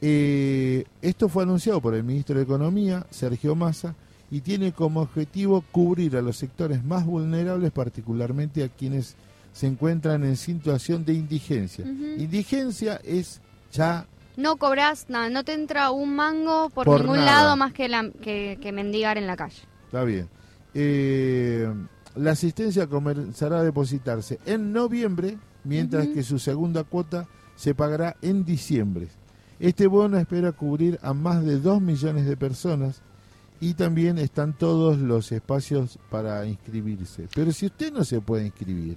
Eh, esto fue anunciado por el ministro de Economía, Sergio Massa, y tiene como objetivo cubrir a los sectores más vulnerables, particularmente a quienes se encuentran en situación de indigencia. Indigencia es ya No cobras nada, no te entra un mango por, Por ningún nada. lado más que, la, que, que mendigar en la calle. Está bien. Eh, la asistencia comenzará a depositarse en noviembre, mientras que su segunda cuota se pagará en diciembre. Este bono espera cubrir a más de 2 millones de personas y también están todos los espacios para inscribirse. Pero si usted no se puede inscribir,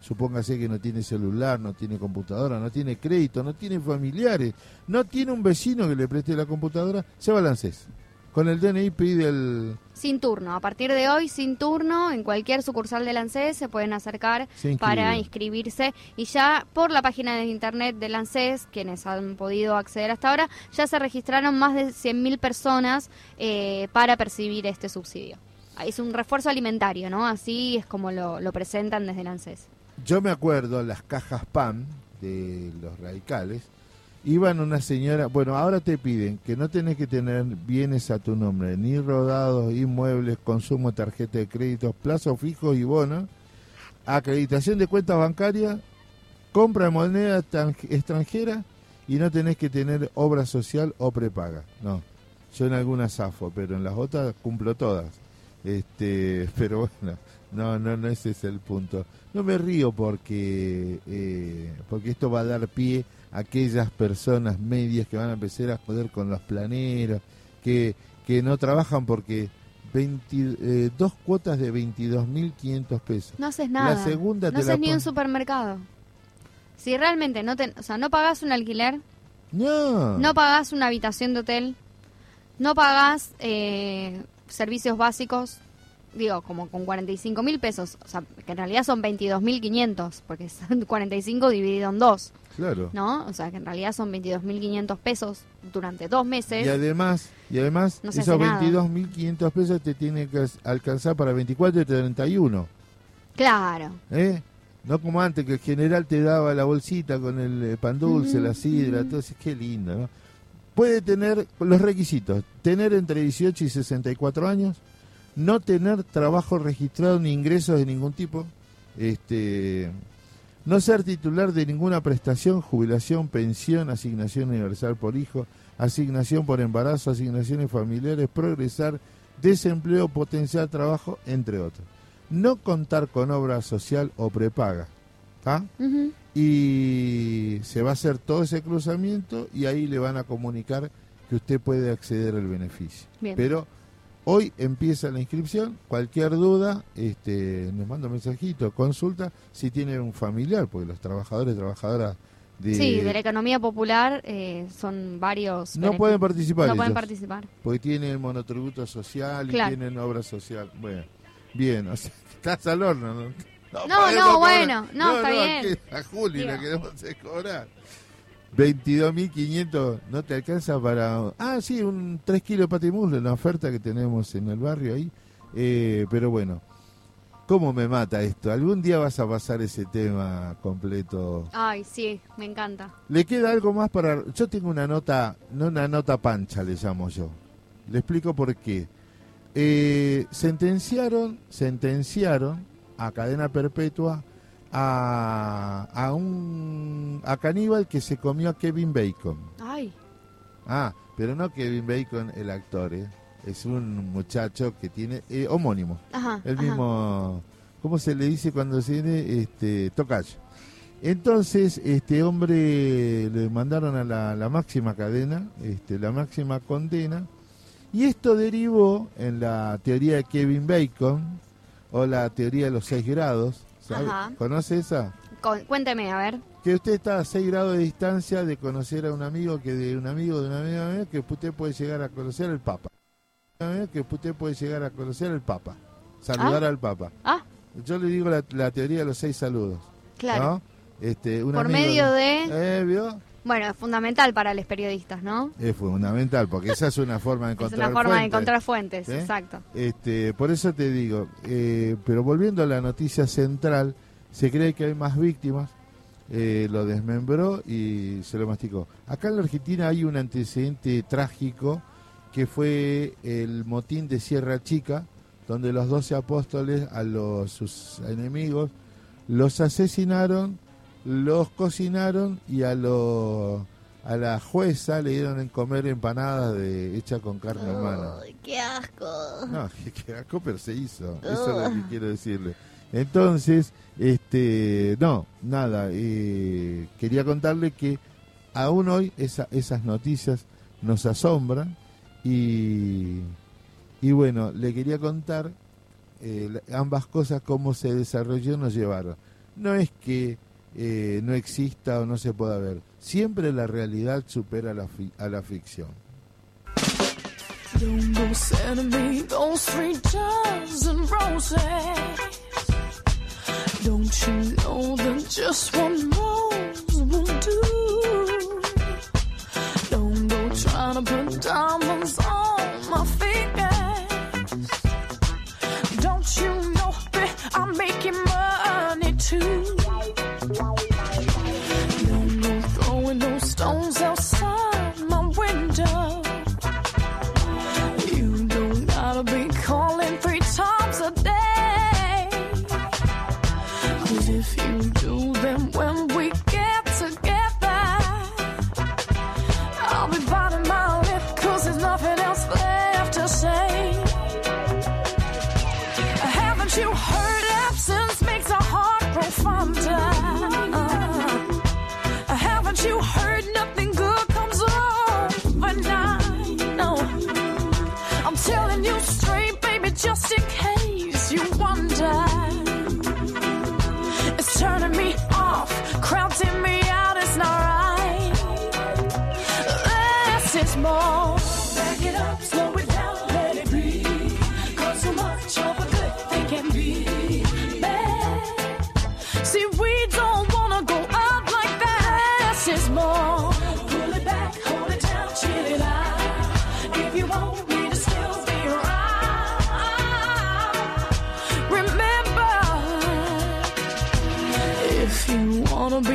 supóngase que no tiene celular, no tiene computadora, no tiene crédito, no tiene familiares, no tiene un vecino que le preste la computadora, se va al ANSES. Con el DNI pide el... Sin turno, a partir de hoy, sin turno, en cualquier sucursal del ANSES se pueden acercar Se para inscribirse y ya por la página de internet del ANSES, quienes han podido acceder hasta ahora, ya se registraron más de 100.000 personas eh, para percibir este subsidio. Ah, Es un refuerzo alimentario, ¿no? Así es como lo, lo presentan desde el ANSES. Yo me acuerdo las cajas PAN de los radicales. Iban una señora, bueno, ahora te piden que no tenés que tener bienes a tu nombre, ni rodados, inmuebles, consumo, tarjeta de crédito, plazos fijos y bonos, acreditación de cuentas bancarias, compra de moneda extranjera y no tenés que tener obra social o prepaga. No, yo en algunas zafo, pero en las otras cumplo todas. Este, pero bueno, no, no, no ese es el punto. No me río porque, eh, porque esto va a dar pie aquellas personas medias que van a empezar a joder con los planeros, que, que no trabajan porque 20, eh, dos cuotas de 22.500 pesos. No haces nada. La segunda no te la haces ni un supermercado. Si realmente no te, o sea, no pagás un alquiler, No. no pagás una habitación de hotel, no pagás eh, servicios básicos, digo, como con 45 mil pesos, o sea, que en realidad son 22 mil 500, porque son 45 dividido en dos, Claro. ¿no? O sea, que en realidad son 22 mil 500 pesos durante dos meses. Y además, y además No esos hace nada. 22.500 pesos te tienen que alcanzar para 24 y 31. Claro. ¿eh? No como antes, que el general te daba la bolsita con el eh, pan dulce, Ujú, la sidra, eso. Qué lindo, ¿no? Puede tener los requisitos: tener entre 18 y 64 años, no tener trabajo registrado ni ingresos de ningún tipo, este, no ser titular de ninguna prestación, jubilación, pensión, asignación universal por hijo, asignación por embarazo, asignaciones familiares, progresar, desempleo, potencial trabajo, entre otros. No contar con obra social o prepaga. Y se va a hacer todo ese cruzamiento y ahí le van a comunicar que usted puede acceder al beneficio. Bien. Pero hoy empieza la inscripción. Cualquier duda, este, nos manda un mensajito, consulta si tiene un familiar, porque los trabajadores, trabajadoras de... Sí, de la economía popular eh, son varios. no pueden participar. No pueden participar. Porque tienen monotributo social y tienen obra social. Bueno, bien, o sea, estás al horno. No, No, podemos no, bueno, no, está bien. A Juli le queremos cobrar. 22.500 no te alcanza para... Ah, sí, un 3 kilos de patimullo, la oferta que tenemos en el barrio ahí. Eh, pero bueno, ¿Cómo me mata esto? Algún día vas a pasar ese tema completo. Ay, sí, me encanta. Le queda algo más para... Yo tengo una nota, no una nota pancha, le llamo yo. Le explico por qué. Eh, sentenciaron, sentenciaron a cadena perpetua a, a un a caníbal que se comió a Kevin Bacon. Ay, Ah, pero no Kevin Bacon el actor, ¿eh? es un muchacho que tiene eh, homónimo, ajá. el ajá. mismo, ¿cómo se le dice cuando se viene? Este, tocayo. Entonces, este hombre le mandaron a la, la máxima cadena, este, la máxima condena, y esto derivó en la teoría de Kevin Bacon, o la teoría de los seis grados, ¿sabe? Ajá. ¿Conoce esa? Con- cuénteme, a ver. que usted está a 6 grados de distancia de conocer a un amigo que de un amigo de una amiga mía, que usted puede llegar a conocer al Papa. Que usted puede llegar a conocer al Papa. Saludar Ah. al Papa. Ah, Yo le digo la, la teoría de los seis saludos. claro. ¿no? Este, un Por amigo medio de... Eh, ¿vio? Bueno, es fundamental para los periodistas, ¿no? Es fundamental, porque esa es una forma de Es encontrar una forma de fuentes. encontrar fuentes, exacto. Este, por eso te digo, eh, pero volviendo a la noticia central, se cree que hay más víctimas, eh, lo desmembró y se lo masticó. Acá en la Argentina hay un antecedente trágico que fue el motín de Sierra Chica, donde los doce apóstoles a los sus enemigos los asesinaron, los cocinaron y a los a la jueza le dieron en comer empanadas de hecha con carne humana. ¡Qué asco! No, que asco, pero se hizo. Eso es lo que quiero decirle. Entonces, este, no, nada. eh, quería contarle que aún hoy esa- esas noticias nos asombran y, y bueno, le quería contar eh, ambas cosas, cómo se desarrolló, nos llevaron. No es que eh, no exista o no se pueda ver. Siempre la realidad supera la fi- a la ficción. Don't go sending me those three dozen roses. Don't you know that just one rose will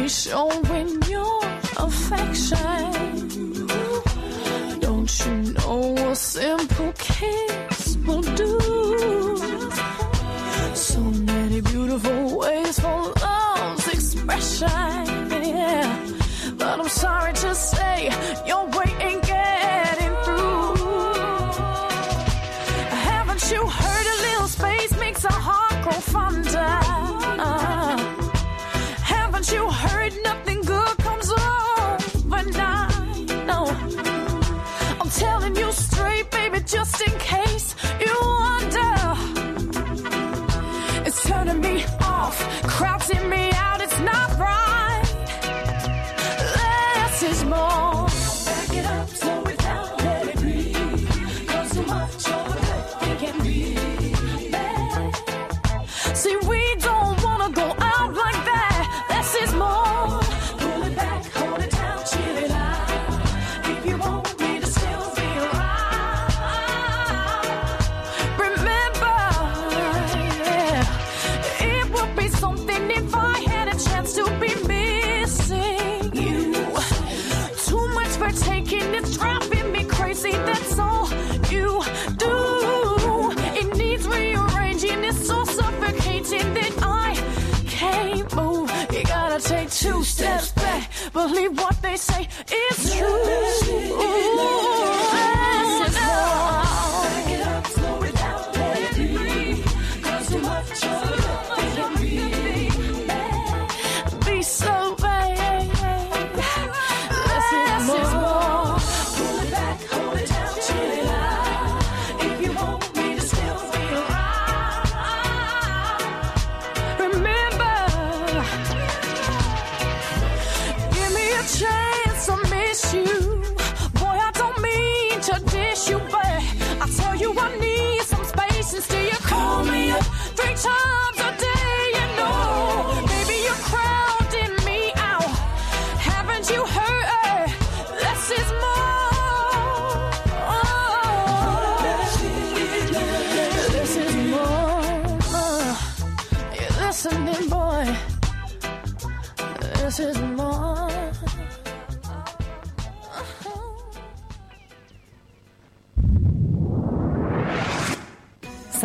Show.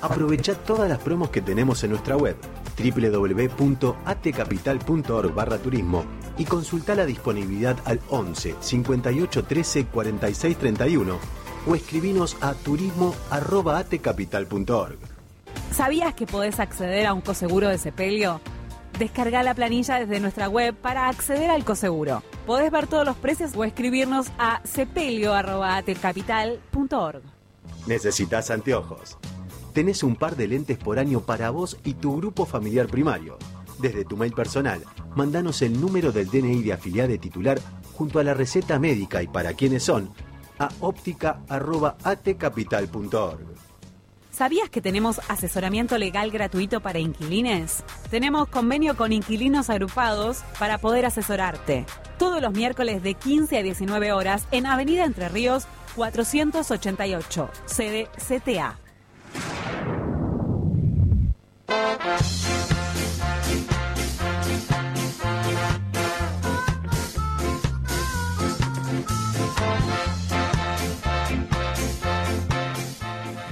Aprovecha todas las promos que tenemos en nuestra web www.atecapital.org barra turismo y consulta la disponibilidad al 11 58 13 46 31 o escribinos a turismo.atecapital.org. ¿Sabías que podés acceder a un coseguro de sepelio? Descarga la planilla desde nuestra web para acceder al coseguro. Podés ver todos los precios o escribirnos a sepelio.atecapital.org. ¿Necesitas anteojos? Tenés un par de lentes por año para vos y tu grupo familiar primario. Desde tu mail personal, mandanos el número del DNI de afiliado titular junto a la receta médica y para quiénes son a óptica.atecapital.org. ¿Sabías que tenemos asesoramiento legal gratuito para inquilines? Tenemos convenio con inquilinos agrupados para poder asesorarte. Todos los miércoles de 15 a 19 horas en Avenida Entre Ríos 488, sede CTA.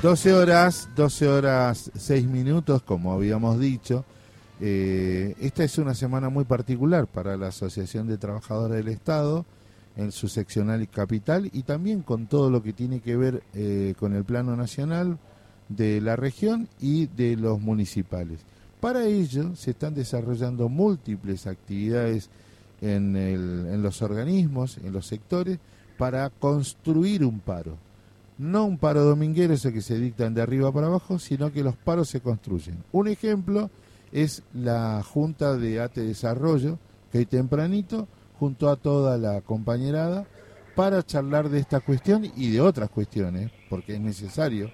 Doce horas, 12 horas 6 minutos, como habíamos dicho. Eh, esta es una semana muy particular para la Asociación de Trabajadores del Estado en su seccional capital y también con todo lo que tiene que ver eh, con el plano nacional de la región y de los municipales. Para ello se están desarrollando múltiples actividades en, los organismos, en los sectores, para construir un paro. No un paro dominguero, ese que se dictan de arriba para abajo, sino que los paros se construyen. Un ejemplo es la Junta de ATE Desarrollo, que hoy tempranito, junto a toda la compañerada, para charlar de esta cuestión y de otras cuestiones, porque es necesario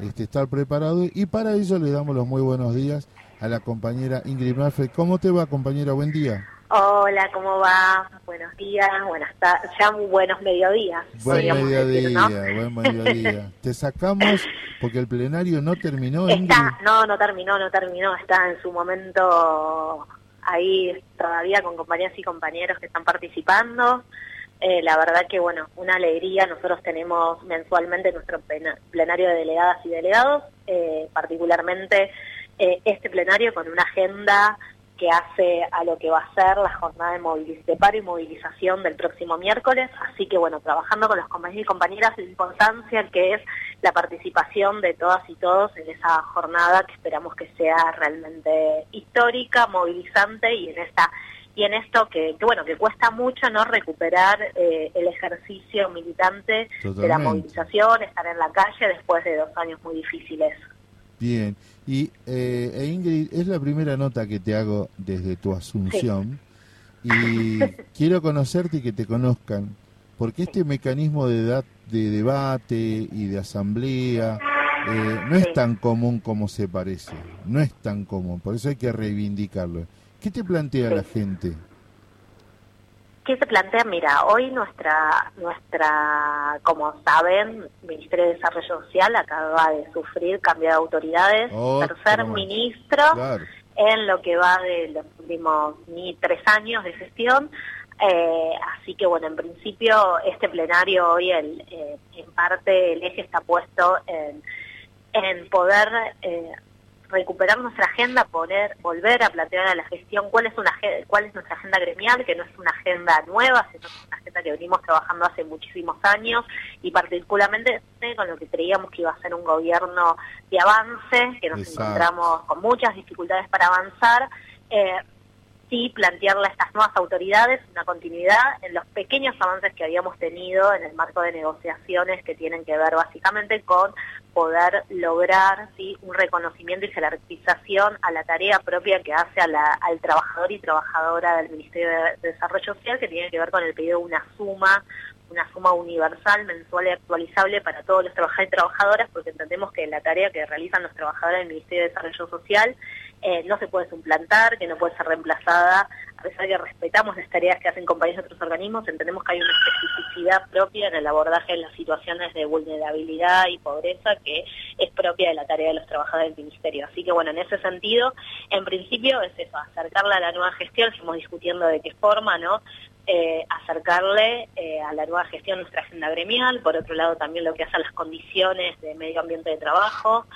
este, estar preparado. Y para ello le damos los muy buenos días a la compañera Ingrid Manfred. ¿Cómo te va, compañera? Buen día. Hola, ¿cómo va? Buenos días, buenas tardes, ya muy buenos mediodías. Buen podríamos decir, ¿no? mediodía, buen mediodía. Te sacamos porque el plenario no terminó, Ingrid. Está, no, no terminó, no terminó, está en su momento ahí todavía con compañeras y compañeros que están participando. Eh, la verdad que, bueno, una alegría. Nosotros tenemos mensualmente nuestro plena- plenario de delegadas y delegados, eh, particularmente eh, este plenario con una agenda que hace a lo que va a ser la jornada de, de paro y movilización del próximo miércoles. Así que, bueno, trabajando con los compañeros y compañeras, la importancia que es la participación de todas y todos en esa jornada que esperamos que sea realmente histórica, movilizante y en esta y en esto que, que, bueno que cuesta mucho no recuperar eh, el ejercicio militante de la movilización, estar en la calle después de dos años muy difíciles. Bien. Y eh, e Ingrid, es la primera nota que te hago desde tu asunción. Y quiero conocerte y que te conozcan. Porque este mecanismo de, da- de debate y de asamblea eh, no es Sí. tan común como se parece. No es tan común. Por eso hay que reivindicarlo. ¿Qué te plantea Sí. la gente? ¿Qué se plantea? Mira, hoy nuestra, nuestra, como saben, Ministerio de Desarrollo Social acaba de sufrir cambio de autoridades, Otro tercer ministro Claro. en lo que va de los últimos ni tres años de gestión. Eh, así que bueno, en principio este plenario hoy el, eh, en parte el eje está puesto en, en poder eh, recuperar nuestra agenda, poner, volver a plantear a la gestión cuál es una cuál es nuestra agenda gremial, que no es una agenda nueva, sino que es una agenda que venimos trabajando hace muchísimos años y particularmente con lo que creíamos que iba a ser un gobierno de avance, que nos Exacto. encontramos con muchas dificultades para avanzar. Eh, sí plantearle a estas nuevas autoridades una continuidad en los pequeños avances que habíamos tenido en el marco de negociaciones que tienen que ver básicamente con poder lograr un reconocimiento y jerarquización a la tarea propia que hace al trabajador y trabajadora del Ministerio de, de Desarrollo Social que tiene que ver con el pedido de una suma una suma universal, mensual y actualizable para todos los trabajadores y trabajadoras, porque entendemos que la tarea que realizan los trabajadores del Ministerio de Desarrollo Social eh, no se puede suplantar, que no puede ser reemplazada, a pesar de que respetamos las tareas que hacen compañeros de otros organismos, entendemos que hay una especificidad propia en el abordaje de las situaciones de vulnerabilidad y pobreza que es propia de la tarea de los trabajadores del Ministerio. Así que bueno, en ese sentido, en principio es eso, acercarla a la nueva gestión, estamos discutiendo de qué forma, ¿no? eh, acercarle eh, a la nueva gestión nuestra agenda gremial, por otro lado también lo que hace a las condiciones de medio ambiente de trabajo,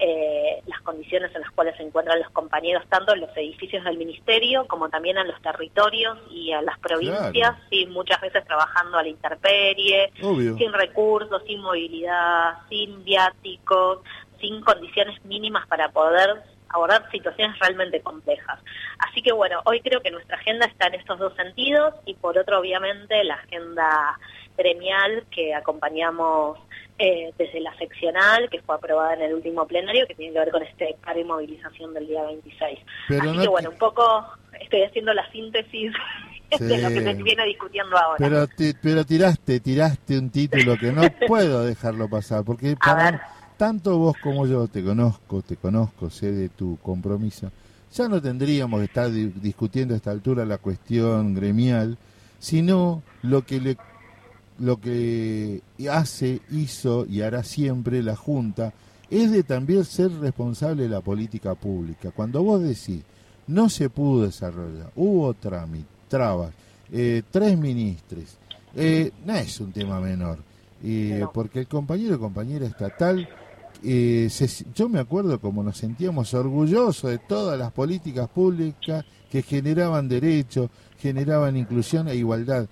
eh, las condiciones en las cuales se encuentran los compañeros tanto en los edificios del ministerio como también en los territorios y en las provincias, Claro. sí, muchas veces trabajando a la intemperie, Obvio. sin recursos, sin movilidad, sin viáticos, sin condiciones mínimas para poder abordar situaciones realmente complejas. Así que bueno, hoy creo que nuestra agenda está en estos dos sentidos y por otro obviamente la agenda gremial que acompañamos eh, desde la seccional que fue aprobada en el último plenario que tiene que ver con este paro y movilización del día 26. Pero Así no que bueno, un poco estoy haciendo la síntesis de lo que se viene discutiendo ahora. Pero, pero tiraste, tiraste un título que no puedo dejarlo pasar, porque para tanto vos como yo te conozco, te conozco, sé de tu compromiso. Ya no tendríamos que estar di- discutiendo a esta altura la cuestión gremial, sino lo que le lo que hace, hizo y hará siempre la Junta es de también ser responsable de la política pública. Cuando vos decís, no se pudo desarrollar, hubo trámite, trabas, eh, tres ministros, eh, no es un tema menor, eh, porque el compañero y compañera estatal, se- yo me acuerdo como nos sentíamos orgullosos de todas las políticas públicas que generaban derechos, generaban inclusión e igualdad.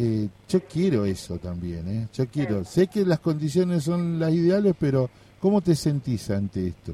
Eh, yo quiero eso también, ¿eh? Yo quiero. Sé que las condiciones son las ideales, pero ¿cómo te sentís ante esto?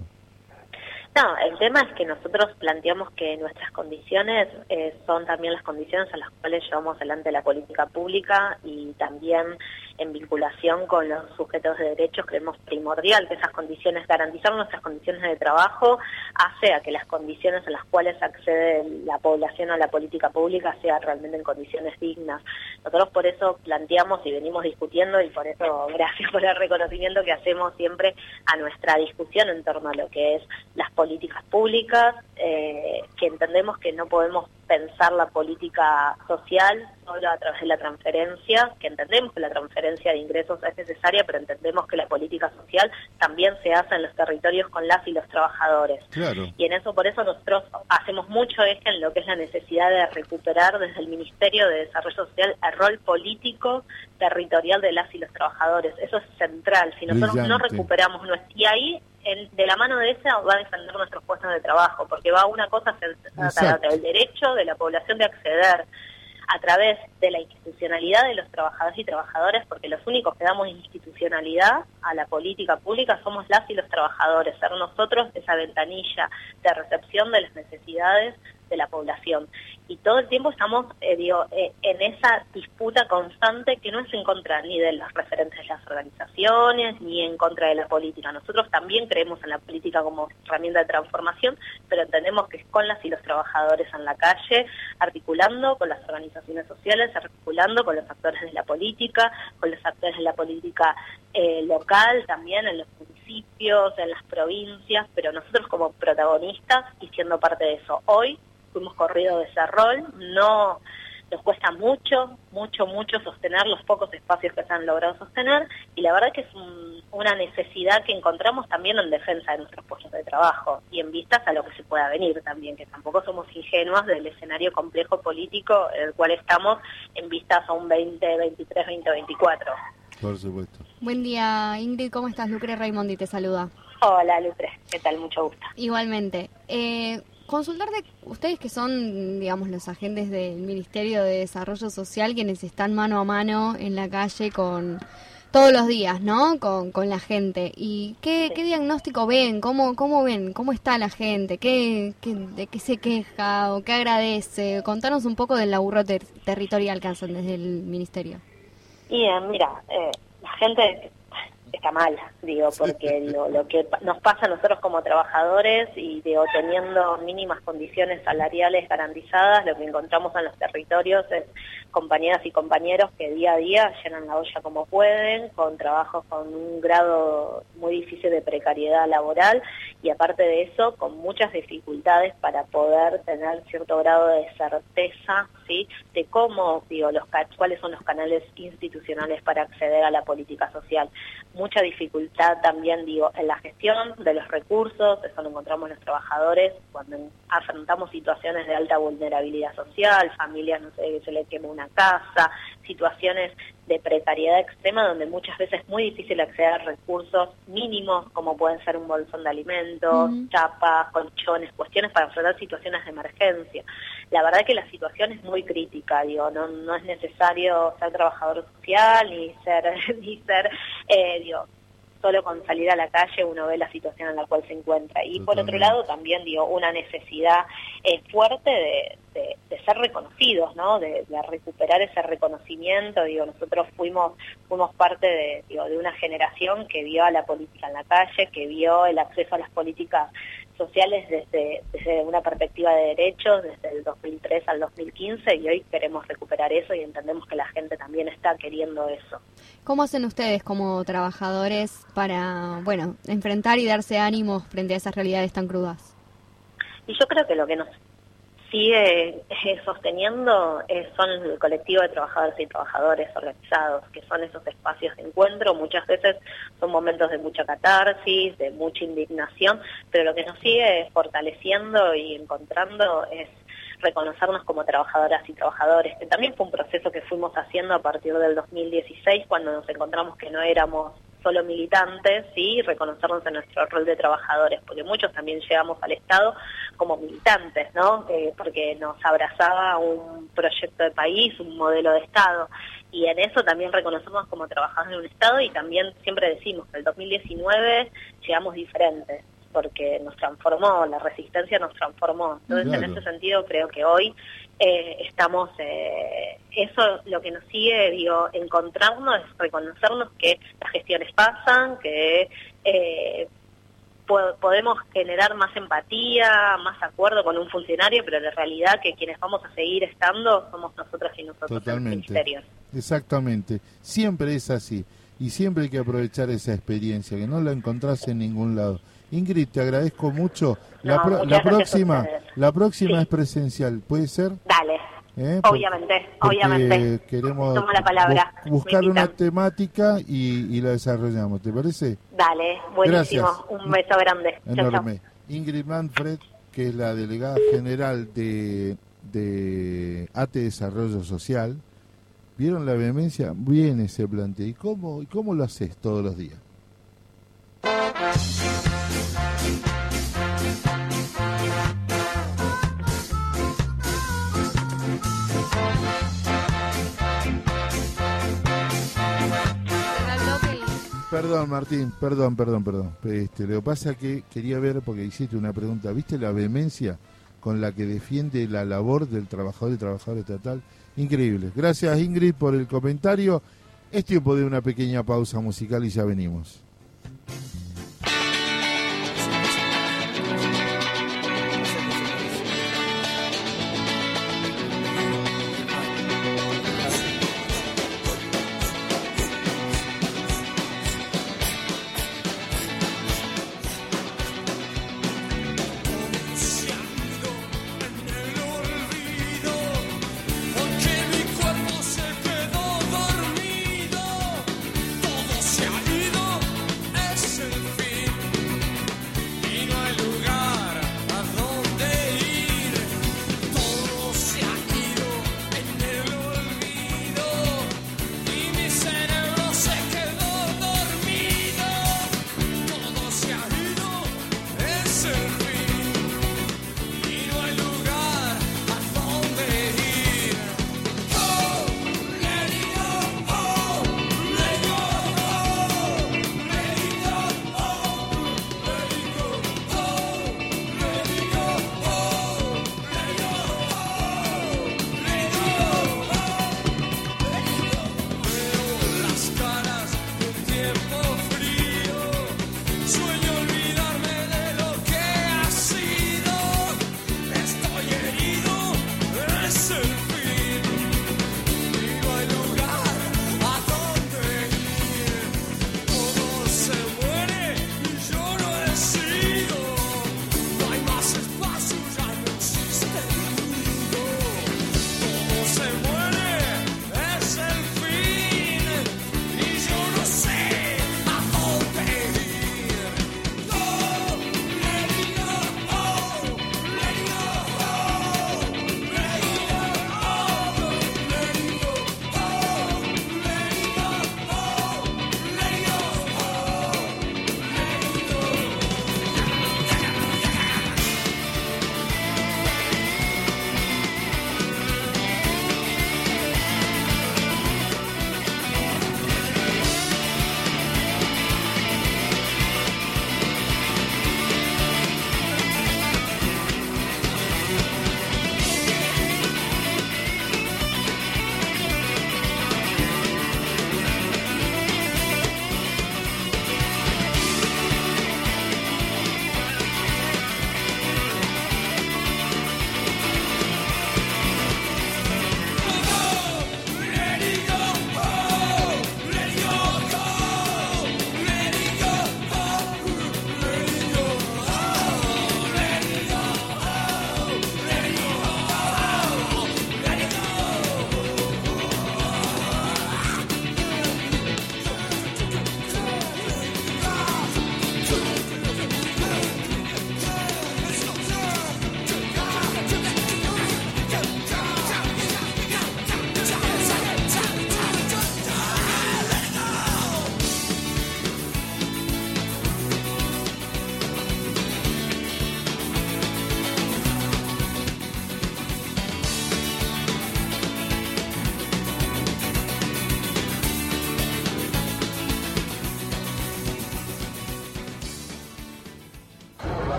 No, el tema es que nosotros planteamos que nuestras condiciones eh, son también las condiciones a las cuales llevamos adelante la política pública y también en vinculación con los sujetos de derechos creemos primordial que esas condiciones, garantizar nuestras condiciones de trabajo hace a que las condiciones en las cuales accede la población a la política pública sea realmente en condiciones dignas. Nosotros por eso planteamos y venimos discutiendo y por eso gracias por el reconocimiento que hacemos siempre a nuestra discusión en torno a lo que es las políticas públicas, eh, que entendemos que no podemos pensar la política social solo a través de la transferencia, que entendemos que la transferencia de ingresos es necesaria, pero entendemos que la política social también se hace en los territorios con las y los trabajadores. Claro. Y en eso, por eso nosotros hacemos mucho eje en lo que es la necesidad de recuperar desde el Ministerio de Desarrollo Social el rol político territorial de las y los trabajadores. Eso es central. Si nosotros no recuperamos nuestro... Y ahí, de la mano de esa, va a defender nuestros puestos de trabajo, porque va una cosa del derecho de la población de acceder a través de la institucionalidad de los trabajadores y trabajadoras, porque los únicos que damos institucionalidad a la política pública somos las y los trabajadores, ser nosotros esa ventanilla de recepción de las necesidades de la población. Y todo el tiempo estamos eh, eh, en esa disputa constante que no es en contra ni de los referentes de las organizaciones, ni en contra de la política. Nosotros también creemos en la política como herramienta de transformación, pero entendemos que es con las y los trabajadores en la calle, articulando con las organizaciones sociales, articulando con los actores de la política, con los actores de la política eh, local también en los municipios, en las provincias, pero nosotros como protagonistas y siendo parte de eso. Hoy fuimos corridos de ese rol, no nos cuesta mucho, mucho, mucho sostener los pocos espacios que se han logrado sostener y la verdad que es un- una necesidad que encontramos también en defensa de nuestros puestos de trabajo y en vistas a lo que se pueda venir también, que tampoco somos ingenuos del escenario complejo político en el cual estamos en vistas a un 2023, 2024. Por supuesto. Buen día, Ingrid, ¿cómo estás? Lucre Raimondi te saluda. Hola, Lutre, ¿qué tal? Mucho gusto. Igualmente. Eh, consultar de ustedes que son, digamos, los agentes del Ministerio de Desarrollo Social, quienes están mano a mano en la calle con todos los días, ¿no? Con, con la gente. ¿Y qué, qué diagnóstico ven? ¿Cómo, ¿Cómo ven? ¿Cómo está la gente? ¿Qué, qué- ¿De qué se queja o qué agradece? Contanos un poco del laburo ter- territorial que hacen desde el Ministerio. Y eh, mira, eh, la gente está mal, digo, porque lo, lo que nos pasa a nosotros como trabajadores y digo, teniendo mínimas condiciones salariales garantizadas, lo que encontramos en los territorios es compañeras y compañeros que día a día llenan la olla como pueden, con trabajos con un grado muy difícil de precariedad laboral y aparte de eso, con muchas dificultades para poder tener cierto grado de certeza, ¿sí? De cómo, digo, los cuáles son los canales institucionales para acceder a la política social. Mucha dificultad también, digo, en la gestión de los recursos, eso lo encontramos los trabajadores cuando afrontamos situaciones de alta vulnerabilidad social, familias, no sé, que se les quema una casa, situaciones de precariedad extrema donde muchas veces es muy difícil acceder a recursos mínimos como pueden ser un bolsón de alimentos, chapas, colchones, cuestiones para afrontar situaciones de emergencia. La verdad que la situación es muy crítica, digo, no, no es necesario ser trabajador social ni ser, ni ser, eh, digo, solo con salir a la calle uno ve la situación en la cual se encuentra. Y por otro lado también digo una necesidad eh, fuerte de, de- de ser reconocidos, ¿no? De, de recuperar ese reconocimiento. Digo, nosotros fuimos fuimos parte de, digo, de una generación que vio a la política en la calle, que vio el acceso a las políticas sociales desde, desde una perspectiva de derechos, desde el 2003 al 2015, y hoy queremos recuperar eso y entendemos que la gente también está queriendo eso. ¿Cómo hacen ustedes como trabajadores para, bueno, enfrentar y darse ánimos frente a esas realidades tan crudas? Y yo creo que lo que nos sigue eh, sosteniendo eh, son el colectivo de trabajadores y trabajadores organizados, que son esos espacios de encuentro. Muchas veces son momentos de mucha catarsis, de mucha indignación, pero lo que nos sigue fortaleciendo y encontrando es reconocernos como trabajadoras y trabajadores, que también fue un proceso que fuimos haciendo a partir del 2016, cuando nos encontramos que no éramos solo militantes, ¿sí? reconocernos en nuestro rol de trabajadores, porque muchos también llegamos al Estado como militantes, ¿no? Eh, porque nos abrazaba un proyecto de país, un modelo de Estado, y en eso también reconocemos como trabajadores de un Estado y también siempre decimos que el 2019 llegamos diferentes, porque nos transformó, la resistencia nos transformó. Entonces, en ese sentido, creo que hoy eh, estamos, eh, eso lo que nos sigue, digo, encontrarnos es reconocernos que las gestiones pasan, que eh, po- podemos generar más empatía, más acuerdo con un funcionario, pero la realidad que quienes vamos a seguir estando somos nosotros y nosotros en Totalmente. ministerios. Exactamente. Siempre es así. Y siempre hay que aprovechar esa experiencia, que no la encontrás en ningún lado. Ingrid, te agradezco mucho. La, pro- próxima, la próxima Sí. es presencial, ¿puede ser? Dale, ¿Eh? Obviamente, porque obviamente. queremos Tomo la palabra. bus- buscar una temática y, y la desarrollamos, ¿te parece? Dale, buenísimo. Gracias. Un beso grande. Chau, chau. Enorme. Ingrid Manfred, que es la delegada general de, de ATE Desarrollo Social. ¿Vieron la vehemencia? Bien ese planteo. ¿Y cómo, ¿Y cómo lo haces todos los días? Perdón, Martín, perdón, perdón, perdón. Este, lo que pasa es que quería ver, porque hiciste una pregunta, ¿viste la vehemencia con la que defiende la labor del trabajador y trabajador estatal? Increíble. Gracias, Ingrid, por el comentario. Es tiempo de una pequeña pausa musical y ya venimos.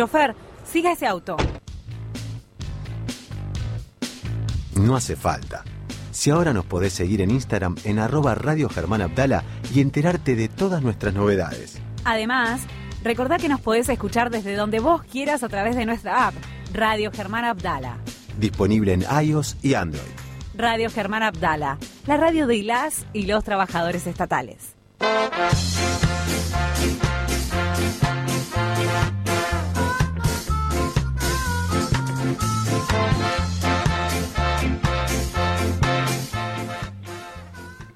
Chofer, siga ese auto. No hace falta. Si ahora nos podés seguir en Instagram en arroba Radio Germán Abdala y enterarte de todas nuestras novedades. Además, recordá que nos podés escuchar desde donde vos quieras a través de nuestra app, Radio Germán Abdala. Disponible en iOS y Android. Radio Germán Abdala, la radio de ILAS y los trabajadores estatales.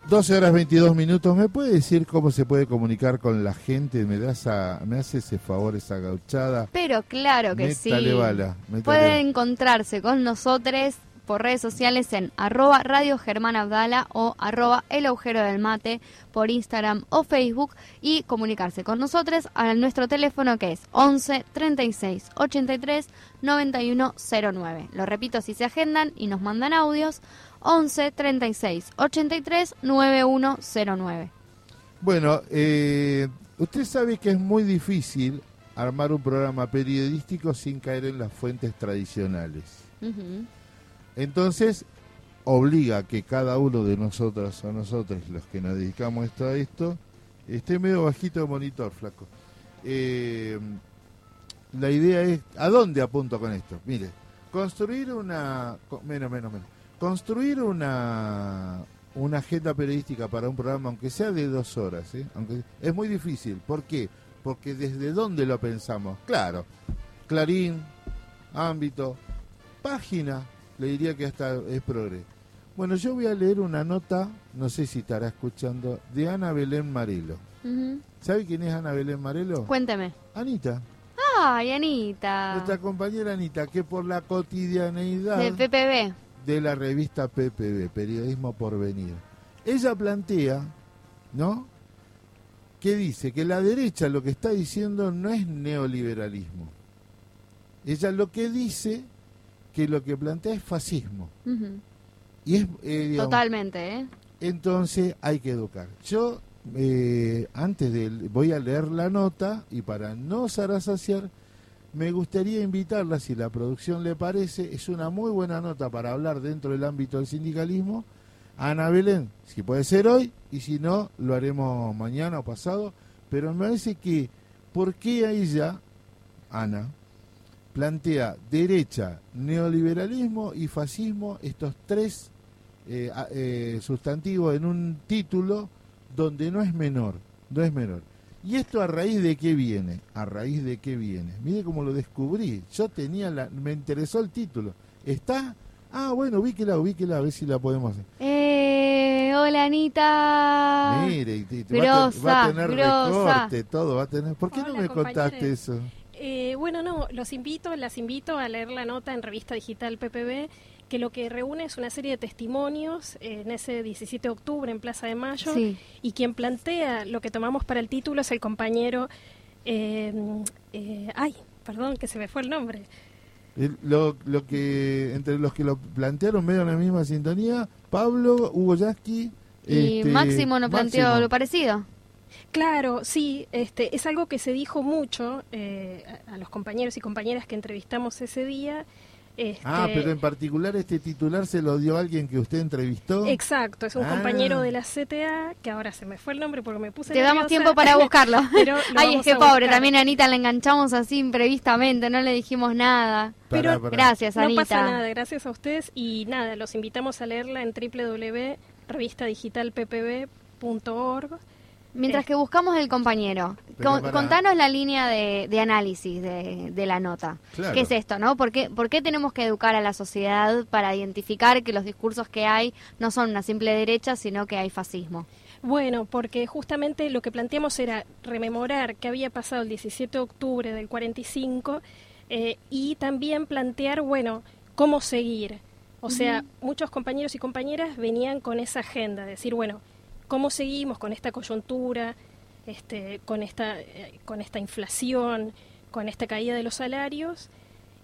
Doce horas 22 minutos. ¿Me puede decir cómo se puede comunicar con la gente? ¿Me, das a- me hace ese favor, esa gauchada? Pero claro que Métale sí. bala. Pueden encontrarse con nosotros por redes sociales en arroba Radio Germán Abdala o arroba El Agujero del Mate por Instagram o Facebook y comunicarse con nosotros a nuestro teléfono que es 11 36 83 91 09. Lo repito si se agendan y nos mandan audios 11 36 83 9109. Bueno, eh, usted sabe que es muy difícil armar un programa periodístico sin caer en las fuentes tradicionales. Entonces, obliga a que cada uno de nosotros o nosotros, los que nos dedicamos esto a esto, esté medio bajito de monitor, flaco. Eh, la idea es, ¿a dónde apunto con esto? Mire, construir una, menos, menos, menos, construir una, una agenda periodística para un programa, aunque sea de dos horas, ¿eh? aunque es muy difícil. ¿Por qué? Porque desde dónde lo pensamos. Claro, Clarín, ámbito, página, le diría que hasta es progre. Bueno, yo voy a leer una nota, no sé si estará escuchando, de Ana Belén Marelo. Ujú. ¿Sabe quién es Ana Belén Marelo? Cuénteme. Anita, Ay, Anita. nuestra compañera Anita, que por la cotidianeidad De PPB. De la revista PPB, Periodismo por Venir, ella plantea, ¿no? Que dice que la derecha lo que está diciendo no es neoliberalismo. Ella lo que dice que lo que plantea es fascismo. Y es, eh, digamos, Totalmente, ¿eh? entonces hay que educar. Yo, eh, antes de, voy a leer la nota y para no zarazaciar, me gustaría invitarla, si la producción le parece, es una muy buena nota para hablar dentro del ámbito del sindicalismo, Ana Belén, si puede ser hoy, y si no, lo haremos mañana o pasado, pero me parece que, ¿por qué a ella, Ana, plantea derecha, neoliberalismo y fascismo, estos tres eh, eh, sustantivos en un título donde no es menor, no es menor. ¿Y esto a raíz de qué viene? A raíz de qué viene. Mire cómo lo descubrí. Yo tenía la, me interesó el título. ¿Está? Ah, bueno, ubíquela, ubíquela, a ver si la podemos hacer. Eh, hola, Anita. Mire, y- y- va, a te- va a Grosa, tener grosa. recorte, todo va a tener. ¿Por qué no me contaste compañeros. eso? Eh, bueno, no, los invito, las invito a leer la nota en Revista Digital PPB, que lo que reúne es una serie de testimonios eh, en ese 17 de octubre en Plaza de Mayo, Sí. y quien plantea lo que tomamos para el título es el compañero, eh, eh, ay, perdón, que se me fue el nombre, El- Lo, lo que entre los que lo plantearon medio en la misma sintonía, Pablo, Hugo Yasky Y este, Máximo no planteó Máximo. lo parecido. Claro, sí, este, es algo que se dijo mucho eh, a, a los compañeros y compañeras que entrevistamos ese día. Este, Ah, pero en particular este titular se lo dio alguien que usted entrevistó. Exacto, es un Ah. compañero de la CTA, que ahora se me fue el nombre porque me puse Te damos tiempo para buscarlo. Pero Ay, es que pobre, buscar. también a Anita la enganchamos así imprevistamente, no le dijimos nada. Pero- pará. Gracias, No Anita. pasa nada, gracias a ustedes y nada, los invitamos a leerla en www.revistadigitalppb.org. Mientras que buscamos el compañero, con- contanos la línea de, de análisis de, de la nota. Claro. ¿Qué es esto, no? ¿Por qué, ¿Por qué tenemos que educar a la sociedad para identificar que los discursos que hay no son una simple derecha, sino que hay fascismo? Bueno, porque justamente lo que planteamos era rememorar qué había pasado el 17 de octubre del 45 eh, y también plantear, bueno, cómo seguir. O sea, muchos compañeros y compañeras venían con esa agenda, decir, bueno, ¿cómo seguimos con esta coyuntura, este, con, esta, eh, con esta inflación, con esta caída de los salarios?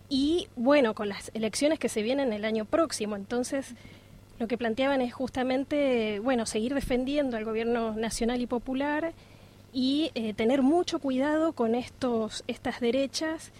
Y bueno, con las elecciones que se vienen el año próximo. Entonces, lo que planteaban es justamente, bueno, seguir defendiendo al gobierno nacional y popular y eh, tener mucho cuidado con estos estas derechas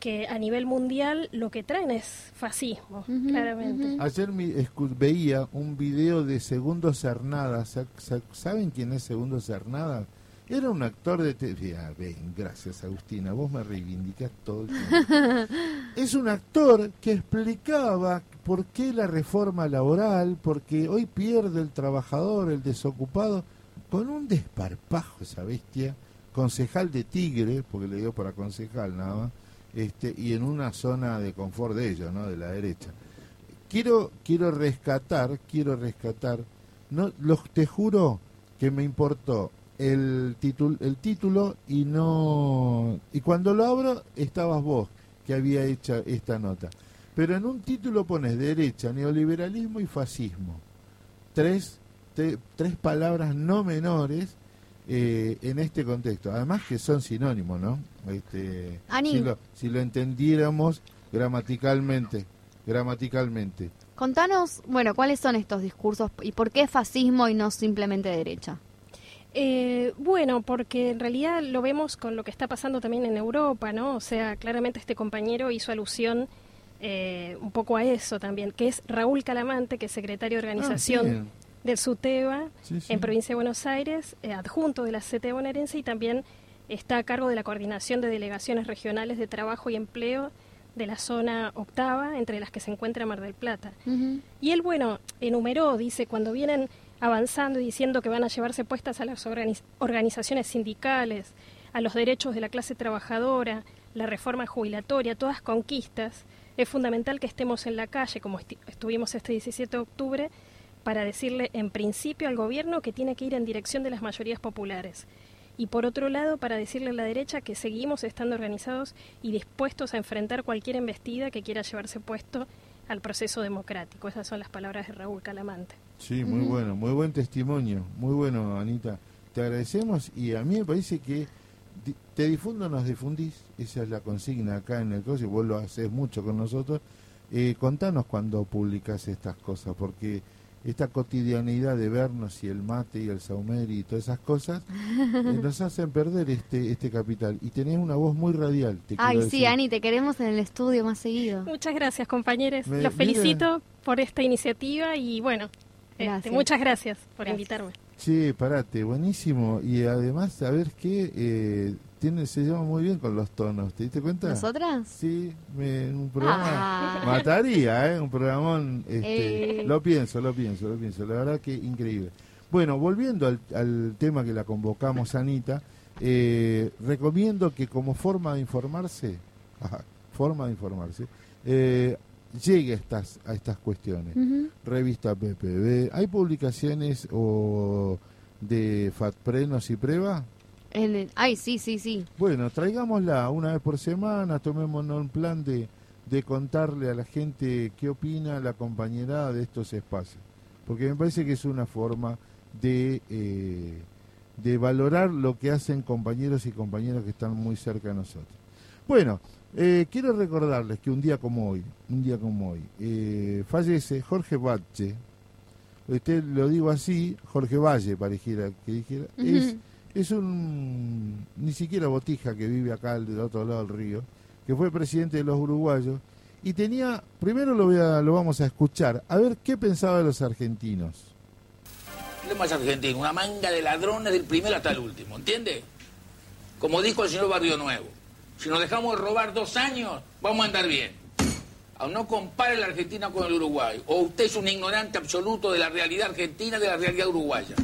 que a nivel mundial lo que traen es fascismo, claramente. Ayer mi- escu- veía un video de Segundo Cernada. Sa- sa- ¿Saben quién es Segundo Cernada? Era un actor de... te- Ah, ven, gracias Agustina, vos me reivindicás todo el tiempo. es un actor que explicaba por qué la reforma laboral, porque hoy pierde el trabajador, el desocupado, con un desparpajo esa bestia, concejal de Tigre, porque le dio para concejal nada más, este, y en una zona de confort de ellos, ¿no? De la derecha. Quiero, quiero rescatar, quiero rescatar, no, los, te juro que me importó el título, el título y no, y cuando lo abro estabas vos que había hecho esta nota. Pero en un título pones derecha, neoliberalismo y fascismo. Tres, tres palabras no menores eh, en este contexto. Además que son sinónimos, ¿no? Este, Ani. si, lo, si lo entendiéramos gramaticalmente, gramaticalmente. Contanos, bueno, cuáles son estos discursos y por qué fascismo y no simplemente derecha. Eh, bueno, porque en realidad lo vemos con lo que está pasando también en Europa, ¿no? O sea, claramente este compañero hizo alusión eh, un poco a eso también, que es Raúl Calamante, que es secretario de organización Ah, bien. Del SUTEBA Sí, sí. en provincia de Buenos Aires, eh, adjunto de la CT bonaerense y también está a cargo de la coordinación de delegaciones regionales de trabajo y empleo de la zona octava, entre las que se encuentra Mar del Plata. Y él, bueno, enumeró, dice, cuando vienen avanzando y diciendo que van a llevarse puestas a las organiz- organizaciones sindicales, a los derechos de la clase trabajadora, la reforma jubilatoria, todas conquistas, es fundamental que estemos en la calle, como estuvimos este 17 de octubre, para decirle en principio al gobierno que tiene que ir en dirección de las mayorías populares. Y por otro lado, para decirle a la derecha que seguimos estando organizados y dispuestos a enfrentar cualquier embestida que quiera llevarse puesto al proceso democrático. Esas son las palabras de Raúl Calamante. Sí, muy bueno, muy buen testimonio, muy bueno, Anita. Te agradecemos y a mí me parece que di- te difundo, nos difundís, esa es la consigna acá en el coche, vos lo haces mucho con nosotros. Eh, contanos cuando publicas estas cosas, porque esta cotidianidad de vernos y el mate y el saumer y todas esas cosas eh, nos hacen perder este este capital. Y tenés una voz muy radial. Te Ay, sí, decir. Ani, te queremos en el estudio más seguido. Muchas gracias, compañeros. Me- Los felicito por esta iniciativa y bueno, este, muchas gracias por Gracias. invitarme. Sí, parate, buenísimo. Y además, ¿sabes qué? Eh, tiene, se llama muy bien con los tonos, ¿te diste cuenta? ¿Nosotras? Sí, me, un programa Ah. mataría, ¿eh? Un programón, este, Eh. lo pienso, lo pienso, lo pienso, la verdad que increíble. Bueno, volviendo al, al tema que la convocamos, Anita, eh, recomiendo que como forma de informarse, ajá, forma de informarse, eh, llegue a estas, a estas cuestiones. Revista PPB, ¿hay publicaciones o de FATPRENOS y prueba? En el- Ay, sí, sí, sí. Bueno, traigámosla una vez por semana, tomémonos un plan de, de contarle a la gente qué opina la compañerada de estos espacios. Porque me parece que es una forma de, eh, de valorar lo que hacen compañeros y compañeras que están muy cerca de nosotros. Bueno, eh, quiero recordarles que un día como hoy, un día como hoy, eh, fallece Jorge Bache. Usted lo digo así, Jorge Valle, pareciera que dijera. Es un ni siquiera botija que vive acá del otro lado del río, que fue presidente de los uruguayos y tenía, primero lo, voy a- lo vamos a escuchar, a ver qué pensaba de los argentinos. ¿Qué más argentino? Una manga de ladrones del primero hasta el último, ¿entiende? Como dijo el señor Barrio Nuevo, si nos dejamos de robar dos años, vamos a andar bien. Aún no compare la Argentina con el Uruguay. O usted es un ignorante absoluto de la realidad argentina de la realidad uruguaya.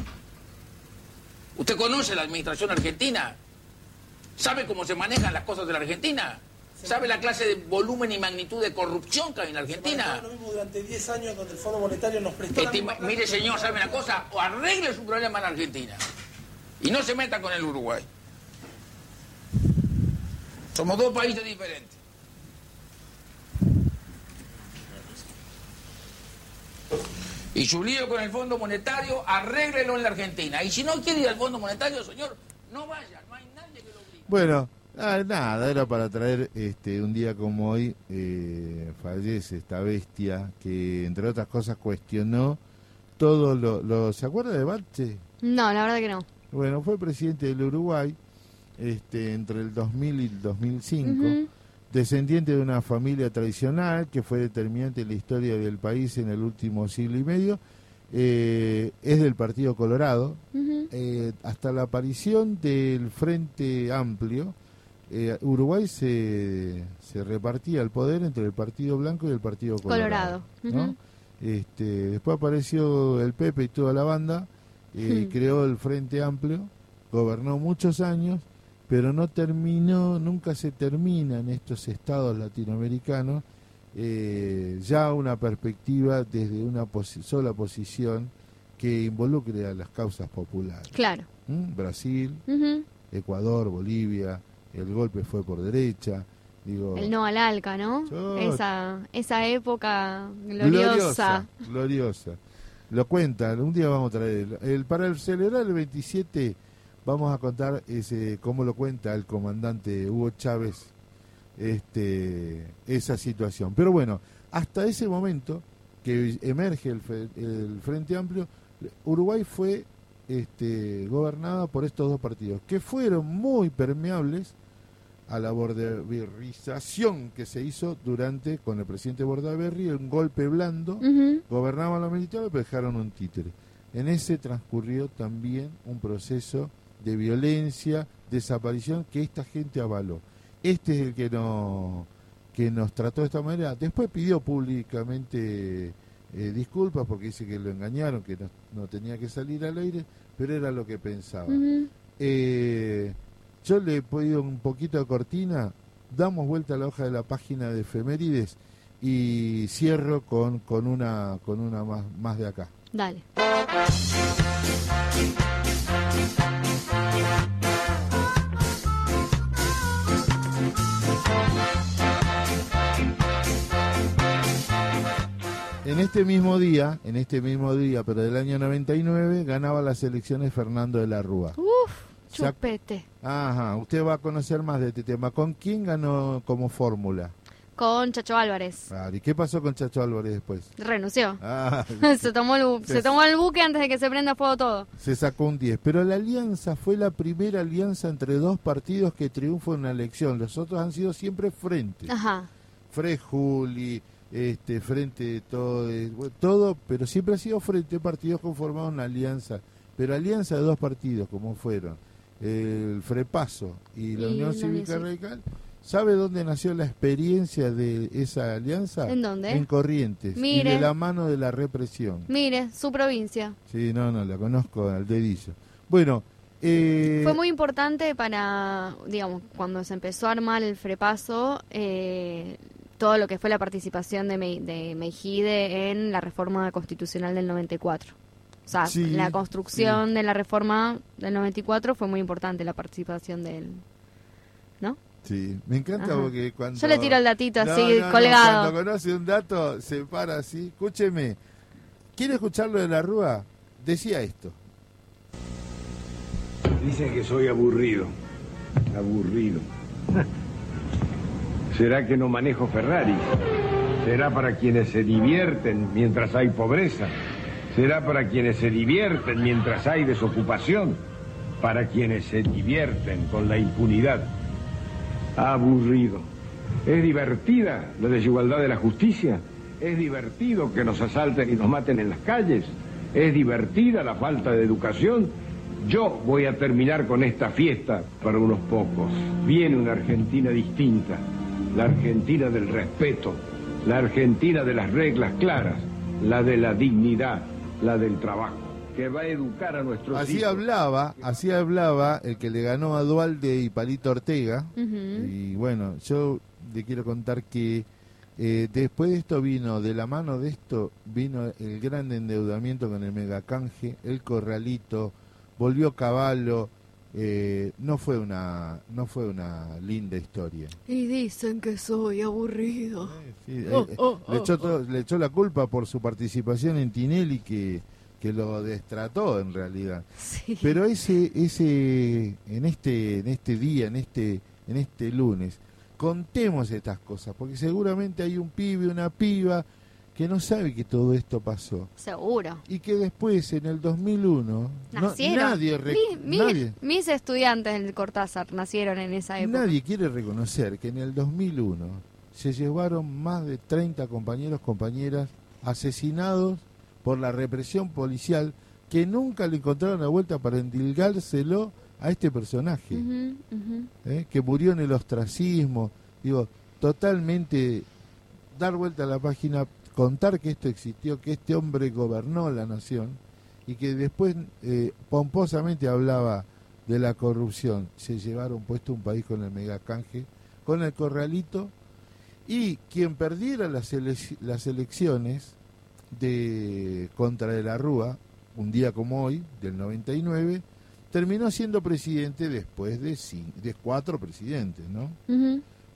¿Usted conoce la administración argentina? ¿Sabe cómo se manejan las cosas de la Argentina? ¿Sabe la clase de volumen y magnitud de corrupción que hay en la Argentina? Lo mismo durante 10 años donde el Fondo Monetario nos prestó la misma mire, señor, ¿sabe una cosa? O arregle su problema en Argentina. Y no se meta con el Uruguay. Somos dos países diferentes. Y su lío con el Fondo Monetario, arréglelo en la Argentina. Y si no quiere ir al Fondo Monetario, señor, no vaya. No hay nadie que lo obligue. Bueno, ah, nada, era para traer este un día como hoy, eh, fallece esta bestia que entre otras cosas cuestionó todo lo... lo ¿Se acuerda de Bache? No, la verdad que no. Bueno, fue presidente del Uruguay este, entre el 2000 y el 2005, Ujú. Descendiente de una familia tradicional que fue determinante en la historia del país en el último siglo y medio. Eh, es del Partido Colorado. Eh, hasta la aparición del Frente Amplio, eh, Uruguay se, se repartía el poder entre el Partido Blanco y el Partido Colorado. Colorado. ¿no? Ujú. Este, después apareció el Pepe y toda la banda, creó el Frente Amplio, gobernó muchos años, pero no terminó, nunca se termina en estos estados latinoamericanos eh, ya una perspectiva desde una posi- sola posición que involucre a las causas populares. Claro. ¿Mm? Brasil. Ecuador, Bolivia, el golpe fue por derecha, digo, El no al ALCA, ¿no? Esa, esa época gloriosa. gloriosa. Lo cuentan, un día vamos a traer. El, el- para el celebrar el 27 vamos a contar ese cómo lo cuenta el comandante Hugo Chávez este esa situación. Pero bueno, hasta ese momento que emerge el, el Frente Amplio, Uruguay fue este, gobernada por estos dos partidos, que fueron muy permeables a la bordaverización que se hizo durante, con el presidente Bordaberry, un golpe blando, gobernaban los militares, pero dejaron un títere. En ese transcurrió también un proceso de violencia, desaparición, que esta gente avaló. Este es el que, no, que nos trató de esta manera. Después pidió públicamente eh, disculpas porque dice que lo engañaron, que no, no tenía que salir al aire, pero era lo que pensaba. Eh, yo le he pedido un poquito de cortina, damos vuelta a la hoja de la página de efemérides y cierro con, con una con una más, más de acá. Dale. En este mismo día, en este mismo día, pero del año 99, ganaba las elecciones Fernando de la Rúa. Uf, chupete. Ajá, usted va a conocer más de este tema. ¿Con quién ganó como fórmula? Con Chacho Álvarez. Claro, ¿Y qué pasó con Chacho Álvarez después? Renunció. Ah, se, tomó el, bu- se tomó el buque antes de que se prenda fuego todo. se sacó un 10. Pero la alianza fue la primera alianza entre dos partidos que triunfó en una elección. Los otros han sido siempre frente. Ajá. Frejuli, este, frente todo, eh, bueno, todo, pero siempre ha sido frente partidos conformados una alianza. Pero alianza de dos partidos, como fueron el Frepaso y la Y Unión Cívica Radical. ¿Sabe dónde nació la experiencia de esa alianza? ¿En dónde? En Corrientes. Mire. Y de la mano de la represión. Mire, su provincia. Sí, no, no, la conozco al dedillo. Bueno, eh, Fue muy importante para, digamos, cuando se empezó a armar el Frepaso, eh, todo lo que fue la participación de, Me- de Meijide en la reforma constitucional del 94. O sea, Sí, la construcción de la reforma del 94 fue muy importante la participación de él. ¿No? Sí, me encanta Ajá. porque cuando... Yo le tiro el datito No, así, no, no, colgado. cuando conoce un dato, se para así. Escúcheme, ¿quiere escucharlo de la Rúa? Decía esto. Dicen que soy aburrido. Aburrido. ¿Será que no manejo Ferrari? ¿Será para quienes se divierten mientras hay pobreza? ¿Será para quienes se divierten mientras hay desocupación? Para quienes se divierten con la impunidad. Aburrido. ¿Es divertida la desigualdad de la justicia? ¿Es divertido que nos asalten y nos maten en las calles? ¿Es divertida la falta de educación? Yo voy a terminar con esta fiesta para unos pocos. Viene una Argentina distinta, la Argentina del respeto, la Argentina de las reglas claras, la de la dignidad, la del trabajo, que va a educar a nuestros Así hijos. hablaba, así hablaba el que le ganó a Dualde y Palito Ortega. Y bueno, yo le quiero contar que eh, después de esto vino, de la mano de esto, vino el gran endeudamiento con el megacanje, el corralito, volvió Caballo. Eh, no fue una no fue una linda historia. Y dicen que soy aburrido. Sí, eh, Oh, eh, oh, le, oh, echó todo- le echó la culpa por su participación en Tinelli que, que lo destrató en realidad. Sí. Pero ese ese en este en este día, en este en este lunes, contemos estas cosas, porque seguramente hay un pibe, una piba que no sabe que todo esto pasó. Seguro. Y que después, en el 2001, no- Nacieron. nadie, re- Mi- mi- nadie, Mis estudiantes del Cortázar nacieron en esa época. nadie quiere reconocer que en el 2001 se llevaron más de 30 compañeros, compañeras asesinados por la represión policial que nunca le encontraron la vuelta para endilgárselo a este personaje. ¿eh? que murió en el ostracismo, digo, totalmente dar vuelta a la página, contar que esto existió, que este hombre gobernó la nación y que después eh, pomposamente hablaba de la corrupción, se llevaron puesto un país con el megacanje, con el corralito y quien perdiera las, elec- las elecciones de contra de la Rúa, un día como hoy, del 99, terminó siendo presidente después de, cuatro presidentes, ¿no?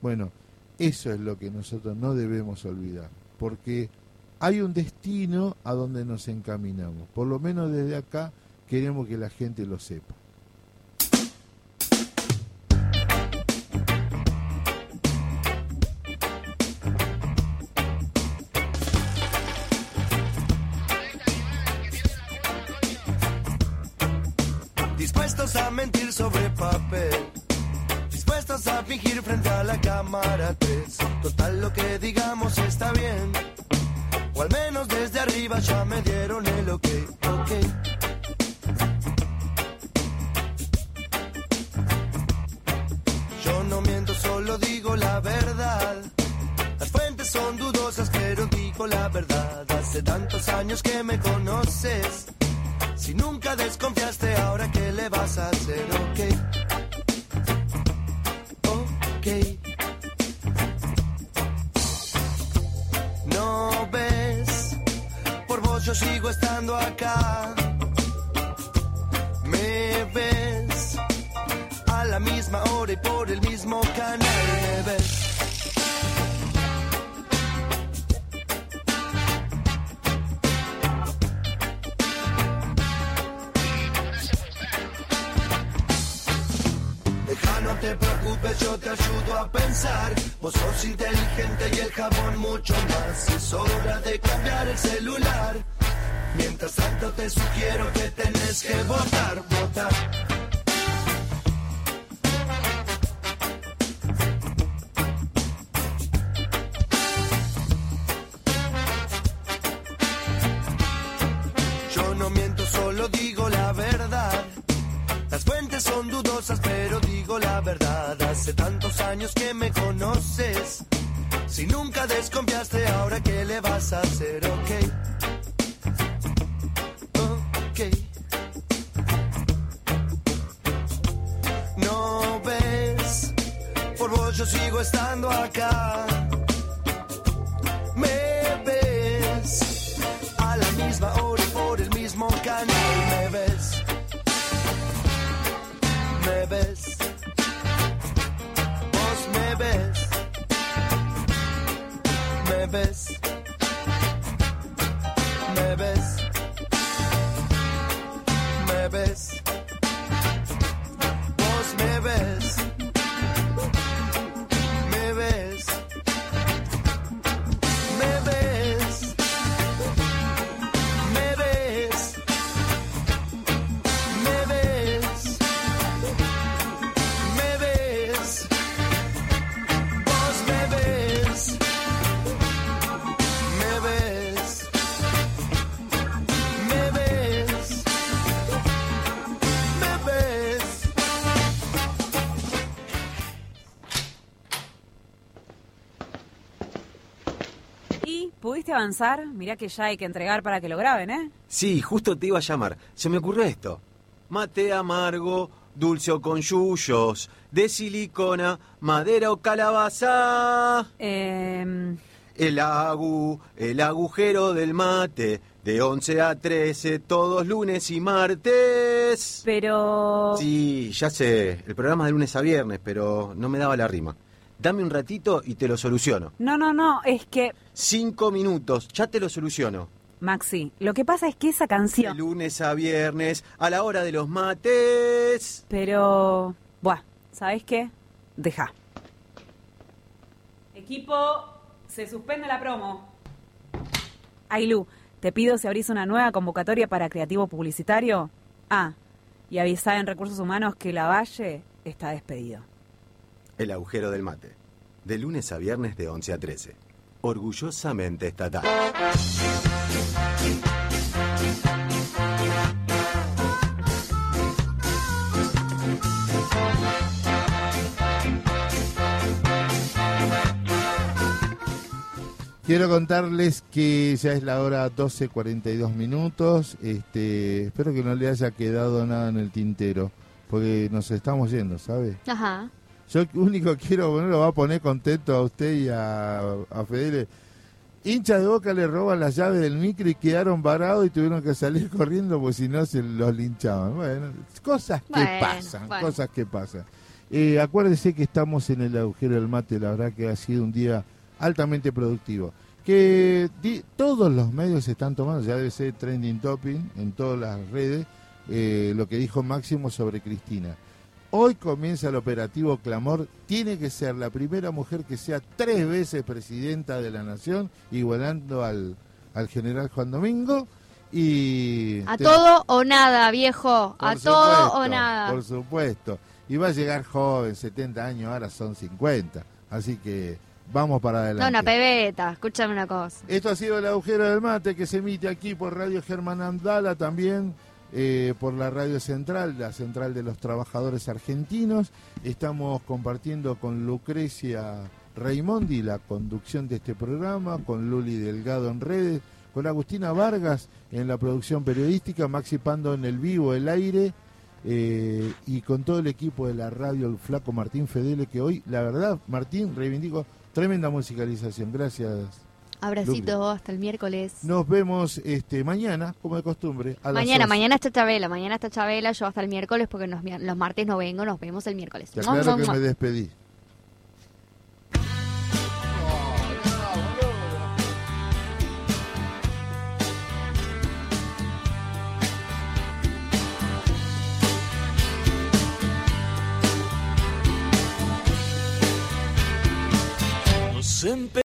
Bueno, eso es lo que nosotros no debemos olvidar, porque hay un destino a donde nos encaminamos. Por lo menos desde acá queremos que la gente lo sepa. La verdad. Hace tantos años que me conoces. Si nunca desconfiaste, ahora qué le vas a hacer, ok. Ok. No ves, por vos yo sigo estando acá. Me ves a la misma hora y por el mismo canal. Me ves. Yo te ayudo a pensar. Vos sos inteligente y el jabón mucho más. Es hora de cambiar el celular. Mientras tanto te sugiero que tenés que votar, votar. Hace tantos años que me conoces. Si nunca desconfiaste, ahora qué le vas a hacer, ok. Ok. No ves, por vos yo sigo estando acá. Avanzar? Mirá que ya hay que entregar para que lo graben, ¿eh? Sí, justo te iba a llamar. Se me ocurrió esto. Mate amargo, dulce o con yuyos, de silicona, madera o calabaza. Eh, El agu, el agujero del mate, de 11 a 13, todos lunes y martes. pero... Sí, ya sé, el programa es de lunes a viernes, pero no me daba la rima. Dame un ratito y te lo soluciono. No, no, no, es que... Cinco minutos, ya te lo soluciono. Maxi, lo que pasa es que esa De canción... lunes a viernes, a la hora de los mates. Pero... Buah, ¿sabes qué? Deja. Equipo, se suspende la promo. Ailu, te pido si abrís una nueva convocatoria para creativo publicitario. Ah, y avisá en Recursos Humanos que la Valle está despedido. El agujero del mate. De lunes a viernes de 11 a 13. Orgullosamente estatal. Quiero contarles que ya es la hora 12.42 minutos. Este, espero que no le haya quedado nada en el tintero, porque nos estamos yendo, ¿sabe? Ajá. Yo único quiero, bueno, lo va a poner contento a usted y a, a Fedele. Hincha de boca le roban las llaves del micro y quedaron varados y tuvieron que salir corriendo, porque si no se los linchaban. Bueno, cosas que Bueno, pasan, bueno. cosas que pasan. Eh, acuérdese que estamos en el agujero del mate, la verdad que ha sido un día altamente productivo. Que di- todos los medios están tomando, ya debe ser trending topping en todas las redes, eh, lo que dijo Máximo sobre Cristina. Hoy comienza el operativo Clamor. Tiene que ser la primera mujer que sea tres veces presidenta de la nación, igualando al, al general Juan Domingo. Y A te- todo o nada, viejo. por A todo o nada. Por supuesto. Y va a llegar joven, 70 años, ahora son 50. Así que vamos para No, adelante. una pebeta. Escúchame una cosa. Esto ha sido el agujero del mate que se emite aquí por Radio Germán Andala, también eh, por la Radio Central, la Central de los Trabajadores Argentinos. Estamos compartiendo con Lucrecia Raimondi la conducción de este programa, con Luli Delgado en redes, con Agustina Vargas en la producción periodística, Maxi Pando en el vivo, el aire. eh, y con todo el equipo de la radio, flaco Martín Fedele, que hoy, la verdad, Martín, reivindico, tremenda musicalización. Gracias. Abracito hasta el miércoles. Nos vemos este mañana, como de costumbre. A las Mañana, 11. mañana está Chabela, mañana está Chabela, yo hasta el miércoles porque nos- los martes no vengo, nos vemos el miércoles. Aclaro mua, que me despedí. Nos empe-